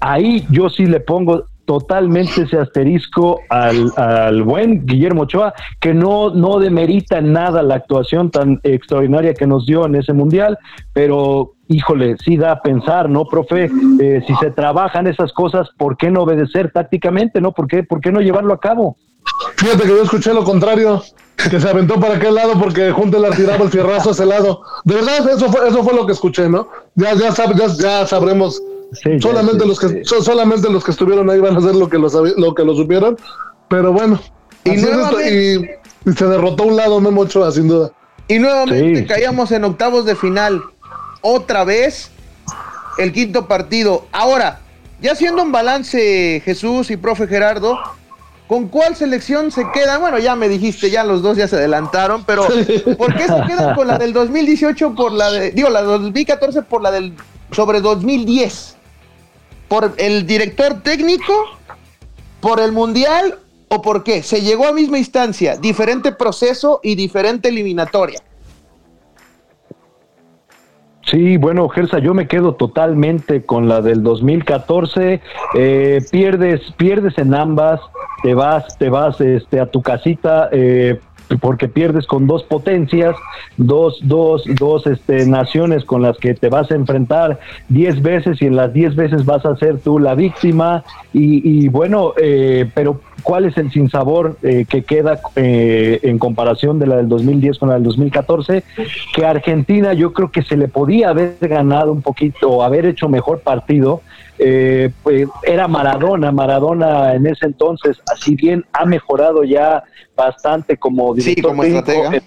[SPEAKER 3] ahí yo sí le pongo totalmente ese asterisco al, al buen Guillermo Ochoa, que no, no demerita nada la actuación tan extraordinaria que nos dio en ese mundial, pero híjole, sí da a pensar, ¿no, profe? Eh, si se trabajan esas cosas, ¿por qué no obedecer tácticamente, no? ¿Por qué, ¿Por qué no llevarlo a cabo?
[SPEAKER 4] Fíjate que yo escuché lo contrario, que se aventó para aquel lado porque Junte la tiraba el fierrazo a ese lado. De verdad, eso fue, eso fue lo que escuché, ¿no? Ya, ya, sab- ya, ya sabremos.
[SPEAKER 3] Sí, ya,
[SPEAKER 4] solamente
[SPEAKER 3] sí,
[SPEAKER 4] los que
[SPEAKER 3] sí.
[SPEAKER 4] so- solamente los que estuvieron ahí van a hacer lo que lo, sabi- lo que lo supieron. Pero bueno,
[SPEAKER 2] Y
[SPEAKER 4] esto, se derrotó un lado Memo Ochoa, sin duda.
[SPEAKER 2] Y nuevamente
[SPEAKER 3] Sí.
[SPEAKER 2] caíamos en octavos de final. Otra vez el quinto partido. Ahora, ya haciendo un balance, Jesús y profe Gerardo, ¿con cuál selección se quedan? Bueno, ya me dijiste, ya los dos ya se adelantaron, pero ¿por qué se quedan con la del 2018 por la de, digo, la del 2014 por la del sobre 2010? ¿Por el director técnico? ¿Por el mundial? ¿O por qué? Se llegó a misma instancia, diferente proceso y diferente eliminatoria.
[SPEAKER 3] Sí, bueno, Gersa, yo me quedo totalmente con la del 2014. Eh, pierdes, pierdes en ambas, te vas, te vas este, a tu casita. eh, porque pierdes con dos potencias, dos, dos, dos este, naciones con las que te vas a enfrentar diez veces y en las diez veces vas a ser tú la víctima. Y, y bueno, eh, pero ¿cuál es el sinsabor eh, que queda eh, en comparación de la del 2010 con la del 2014? Que Argentina yo creo que se le podía haber ganado un poquito haber hecho mejor partido. Eh, pues era Maradona, Maradona en ese entonces, así bien ha mejorado ya bastante como
[SPEAKER 2] Sí,
[SPEAKER 3] director
[SPEAKER 2] como
[SPEAKER 3] técnico,
[SPEAKER 2] estratega.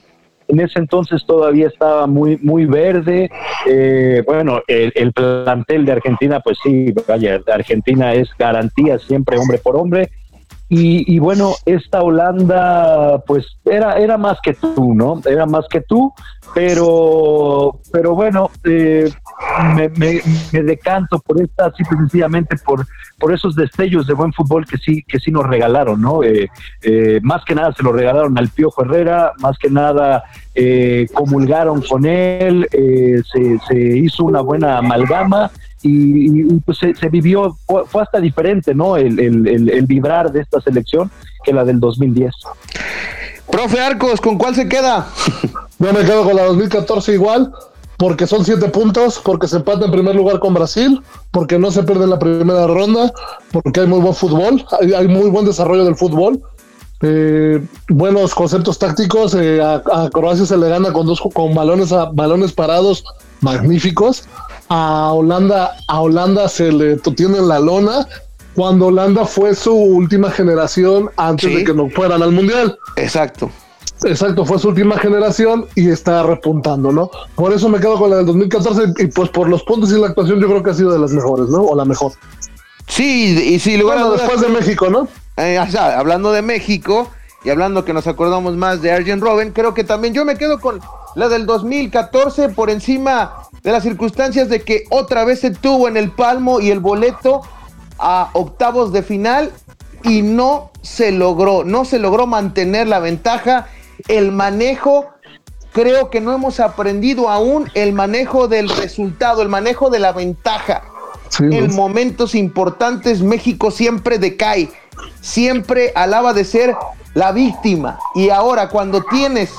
[SPEAKER 3] en ese entonces todavía estaba muy muy verde. Eh, bueno, el, el plantel de Argentina, pues sí, vaya, Argentina es garantía siempre hombre por hombre. Y, y bueno, esta Holanda, pues era, era más que tú, ¿no? Era más que tú, pero, pero bueno, eh, me, decanto por esta, simple sencillamente por, por esos destellos de buen fútbol que sí, que sí nos regalaron, ¿no? Eh, eh, más que nada se lo regalaron al Piojo Herrera, más que nada eh, comulgaron con él, eh, se, se hizo una buena amalgama y, y, pues se, se vivió, fue, fue hasta diferente, ¿no? El, el- el- el vibrar de esta selección que la del 2010.
[SPEAKER 2] Profe Arcos, ¿con cuál se queda?
[SPEAKER 4] Yo me quedo con la 2014 igual, porque son siete puntos, porque se empata en primer lugar con Brasil, porque no se pierde en la primera ronda, porque hay muy buen fútbol, hay, muy buen desarrollo del fútbol. Eh, buenos conceptos tácticos. Eh, a, Croacia se le gana con dos con balones a balones parados magníficos. A Holanda, a Holanda se le tiene la lona cuando Holanda fue su última generación antes de que no fueran al mundial.
[SPEAKER 2] Exacto.
[SPEAKER 4] Exacto, fue su última generación y está repuntando, ¿no? Por eso me quedo con la del 2014 y pues por los puntos y la actuación yo creo que ha sido de las mejores, ¿no? O la mejor.
[SPEAKER 2] Sí, y sí, lugar
[SPEAKER 4] después de México, ¿no?
[SPEAKER 2] Eh, hablando de México y hablando que nos acordamos más de Arjen Robben, creo que también yo me quedo con la del 2014 por encima de las circunstancias de que otra vez se tuvo en el palmo y el boleto a octavos de final y no se logró, no se logró mantener la ventaja. El manejo, creo que no hemos aprendido aún el manejo del resultado, el manejo de la ventaja. en momentos importantes México siempre decae, siempre alaba de ser la víctima. Y ahora cuando tienes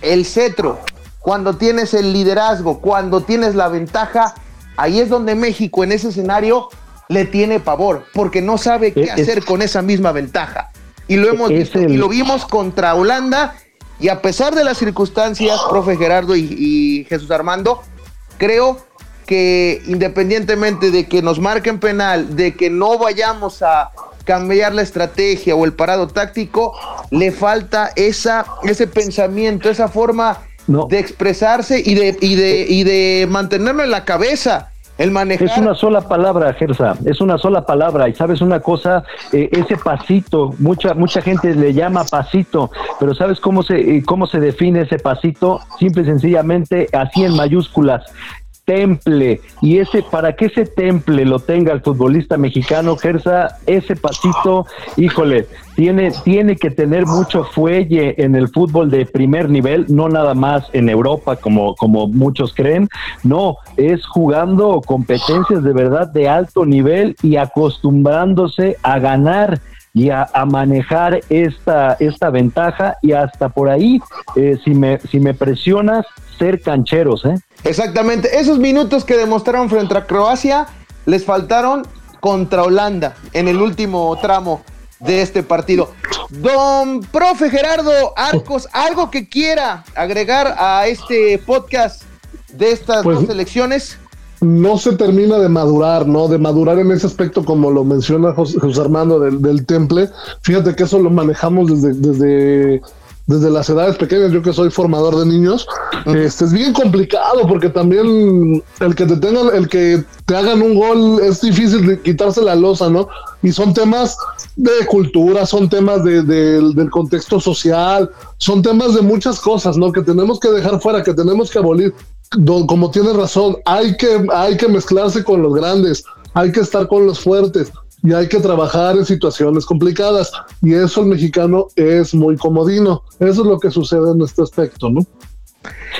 [SPEAKER 2] el cetro, cuando tienes el liderazgo, cuando tienes la ventaja, ahí es donde México en ese escenario le tiene pavor, porque no sabe qué hacer con esa misma ventaja. Y lo hemos visto, y lo vimos contra Holanda y a pesar de las circunstancias, profe Gerardo y, Jesús Armando, creo que independientemente de que nos marquen penal, de que no vayamos a cambiar la estrategia o el parado táctico, le falta esa, ese pensamiento, esa forma de expresarse y de, y de, y de mantenerlo en la cabeza
[SPEAKER 3] es una sola palabra, Gersa, es una sola palabra. Y sabes una cosa, eh, ese pasito, mucha, mucha gente le llama pasito, pero ¿sabes cómo se, eh, cómo se define ese pasito? Simple y sencillamente así en mayúsculas temple. Y ese para que ese temple lo tenga el futbolista mexicano Gersa ese pasito híjole tiene tiene que tener mucho fuelle en el fútbol de primer nivel no nada más en Europa como como muchos creen. No es jugando competencias de verdad de alto nivel y acostumbrándose a ganar y a, manejar esta, esta ventaja y hasta por ahí, eh, si, me, si me presionas, ser cancheros. ¿eh?
[SPEAKER 2] Exactamente, esos minutos que demostraron frente a Croacia les faltaron contra Holanda en el último tramo de este partido. Don profe Gerardo Arcos, algo que quiera agregar a este podcast de estas pues dos elecciones
[SPEAKER 4] no se termina de madurar, ¿no? De madurar en ese aspecto, como lo menciona José, Armando del, temple. Fíjate que eso lo manejamos desde, desde, desde las edades pequeñas. Yo que soy formador de niños, este es bien complicado porque también el que te tengan, el que te hagan un gol es difícil de quitarse la losa, ¿no? Y son temas de cultura, son temas de, del contexto social, son temas de muchas cosas, ¿no? Que tenemos que dejar fuera, que tenemos que abolir como tienes razón, hay que, hay que mezclarse con los grandes, hay que estar con los fuertes y hay que trabajar en situaciones complicadas. Y eso el mexicano es muy comodino. Eso es lo que sucede en este aspecto, ¿no?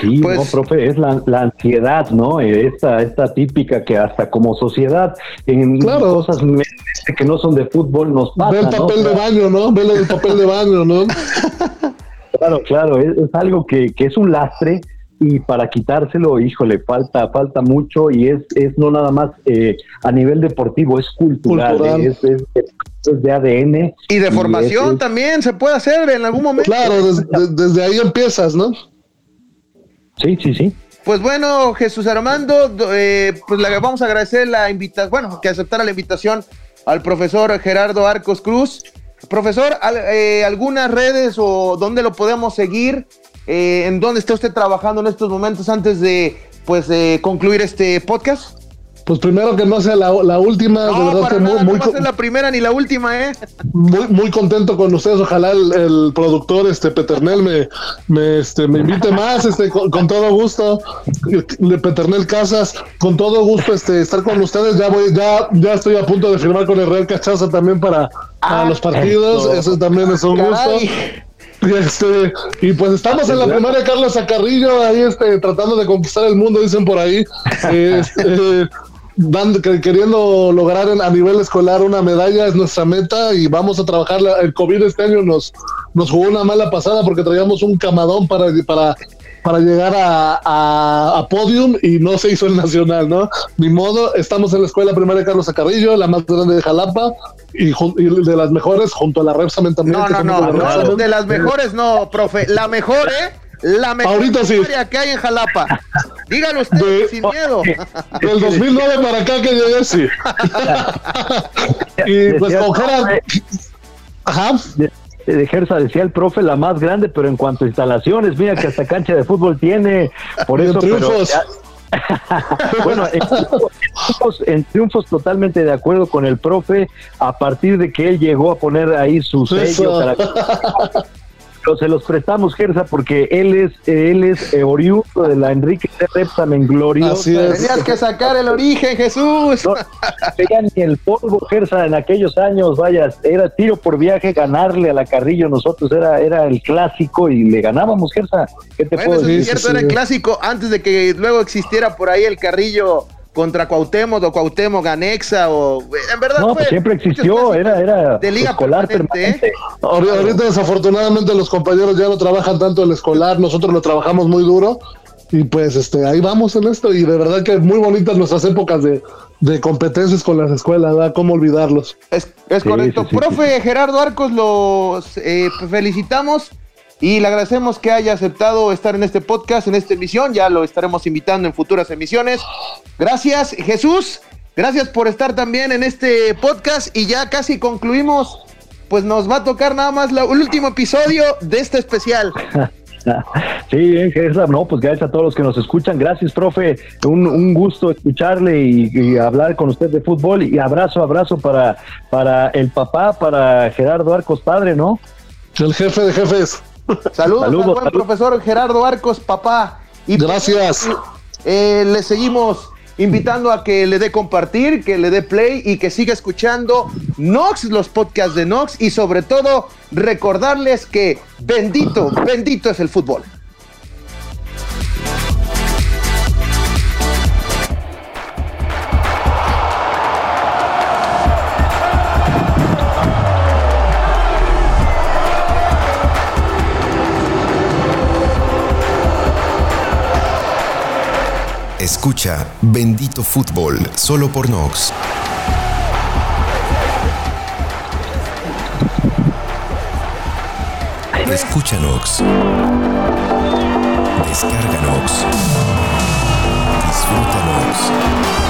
[SPEAKER 3] Sí, pues, no, profe, es la, ansiedad, ¿no? Esta, esta típica que hasta como sociedad, en cosas que no son de fútbol nos pasa.
[SPEAKER 4] Ve el papel de baño, ¿no? Ve el papel de baño, ¿no?
[SPEAKER 3] claro, claro, es, es algo que, que, es un lastre y para quitárselo, híjole, falta, falta mucho y es, es no nada más eh, a nivel deportivo, es cultural, Es, de ADN.
[SPEAKER 2] Y de formación también se puede hacer en algún momento.
[SPEAKER 4] Claro, desde, ahí empiezas, ¿no?
[SPEAKER 3] Sí, sí, sí.
[SPEAKER 2] Pues bueno, Jesús Armando, eh, pues le vamos a agradecer la invitación, bueno, que aceptara la invitación al profesor Gerardo Arcos Cruz. Profesor, eh, ¿algunas redes o dónde lo podemos seguir? Eh, en dónde está usted trabajando en estos momentos antes de pues concluir este podcast.
[SPEAKER 4] Pues primero que no sea la, última,
[SPEAKER 2] de verdad que muy, muy, no va a la primera ni la última, ¿eh?
[SPEAKER 4] Muy, muy contento con ustedes. Ojalá el, productor, este Peternel, me, me, este, me invite más, este, con, todo gusto. De Peternel Casas, con todo gusto, este, estar con ustedes. Ya voy, ya, ya estoy a punto de firmar con el Real Cachaza también para, ah, los partidos. Eso también es un gusto. Este, y pues estamos en la primaria Carlos Acarrillo, ahí este, tratando de conquistar el mundo, dicen por ahí. Este, dando, queriendo lograr a nivel escolar una medalla es nuestra meta y vamos a trabajar. El COVID este año nos, nos jugó una mala pasada porque traíamos un camadón para, para para llegar a, a, podium y no se hizo el nacional, ¿no? Ni modo, estamos en la escuela primaria Carlos Acarrillo, la más grande de Jalapa y, de las mejores junto a la Repsamen también.
[SPEAKER 2] No, no, no, no, de las mejores no, profe, la mejor, ¿eh? La mejor
[SPEAKER 4] Ahorita sí.
[SPEAKER 2] que hay en Jalapa. Díganlo usted sin miedo.
[SPEAKER 4] Del 2009 para acá que llegué, sí. y pues con
[SPEAKER 3] Ajá de Gersa decía el profe la más grande, pero en cuanto a instalaciones, mira que hasta cancha de fútbol tiene, por eso. bueno, en triunfos, totalmente de acuerdo con el profe, a partir de que él llegó a poner ahí su sello pero se los prestamos, Gersa, porque él es él es eh, oriundo de la Enrique de Repsamen gloriosa.
[SPEAKER 2] Tenías que sacar el origen, Jesús. No
[SPEAKER 3] ni el polvo, Gersa, en aquellos años, vaya, era tiro por viaje ganarle a la Carrillo, nosotros era, era el clásico y le ganábamos, Gersa. ¿Qué te puedo decir?
[SPEAKER 2] Es cierto, era el clásico antes de que luego existiera por ahí el Carrillo contra Cuauhtémoc o Cuauhtémoc Ganexa o en verdad
[SPEAKER 3] no, pues siempre existió era era
[SPEAKER 2] de liga
[SPEAKER 3] escolar
[SPEAKER 2] ¿eh? permanente.
[SPEAKER 4] ahorita desafortunadamente los compañeros ya no trabajan tanto el escolar nosotros lo trabajamos muy duro y pues este ahí vamos en esto y de verdad que muy bonitas nuestras épocas de, de competencias con las escuelas, ¿verdad? ¿Cómo olvidarlos?
[SPEAKER 2] Es, es correcto. Profe Gerardo Arcos, los eh, felicitamos y le agradecemos que haya aceptado estar en este podcast, en esta emisión. Ya lo estaremos invitando en futuras emisiones. Gracias, Jesús. Gracias por estar también en este podcast. Y ya casi concluimos. Pues nos va a tocar nada más el último episodio de este especial.
[SPEAKER 3] Sí, bien, Jesús. No, pues gracias a todos los que nos escuchan. Gracias, profe. Un, gusto escucharle y, hablar con usted de fútbol. Y abrazo, abrazo para, para el papá, para Gerardo Arcos, padre, ¿no?
[SPEAKER 4] El jefe de jefes.
[SPEAKER 2] Saludos, al buen profesor Gerardo Arcos, papá.
[SPEAKER 4] Y Gracias.
[SPEAKER 2] Eh, le seguimos invitando a que le dé compartir, que le dé play y que siga escuchando Nox, los podcasts de Nox y sobre todo recordarles que bendito, bendito es el fútbol.
[SPEAKER 1] Escucha Bendito Fútbol solo por Nox. Escucha Nox. Descarga Nox. Disfruta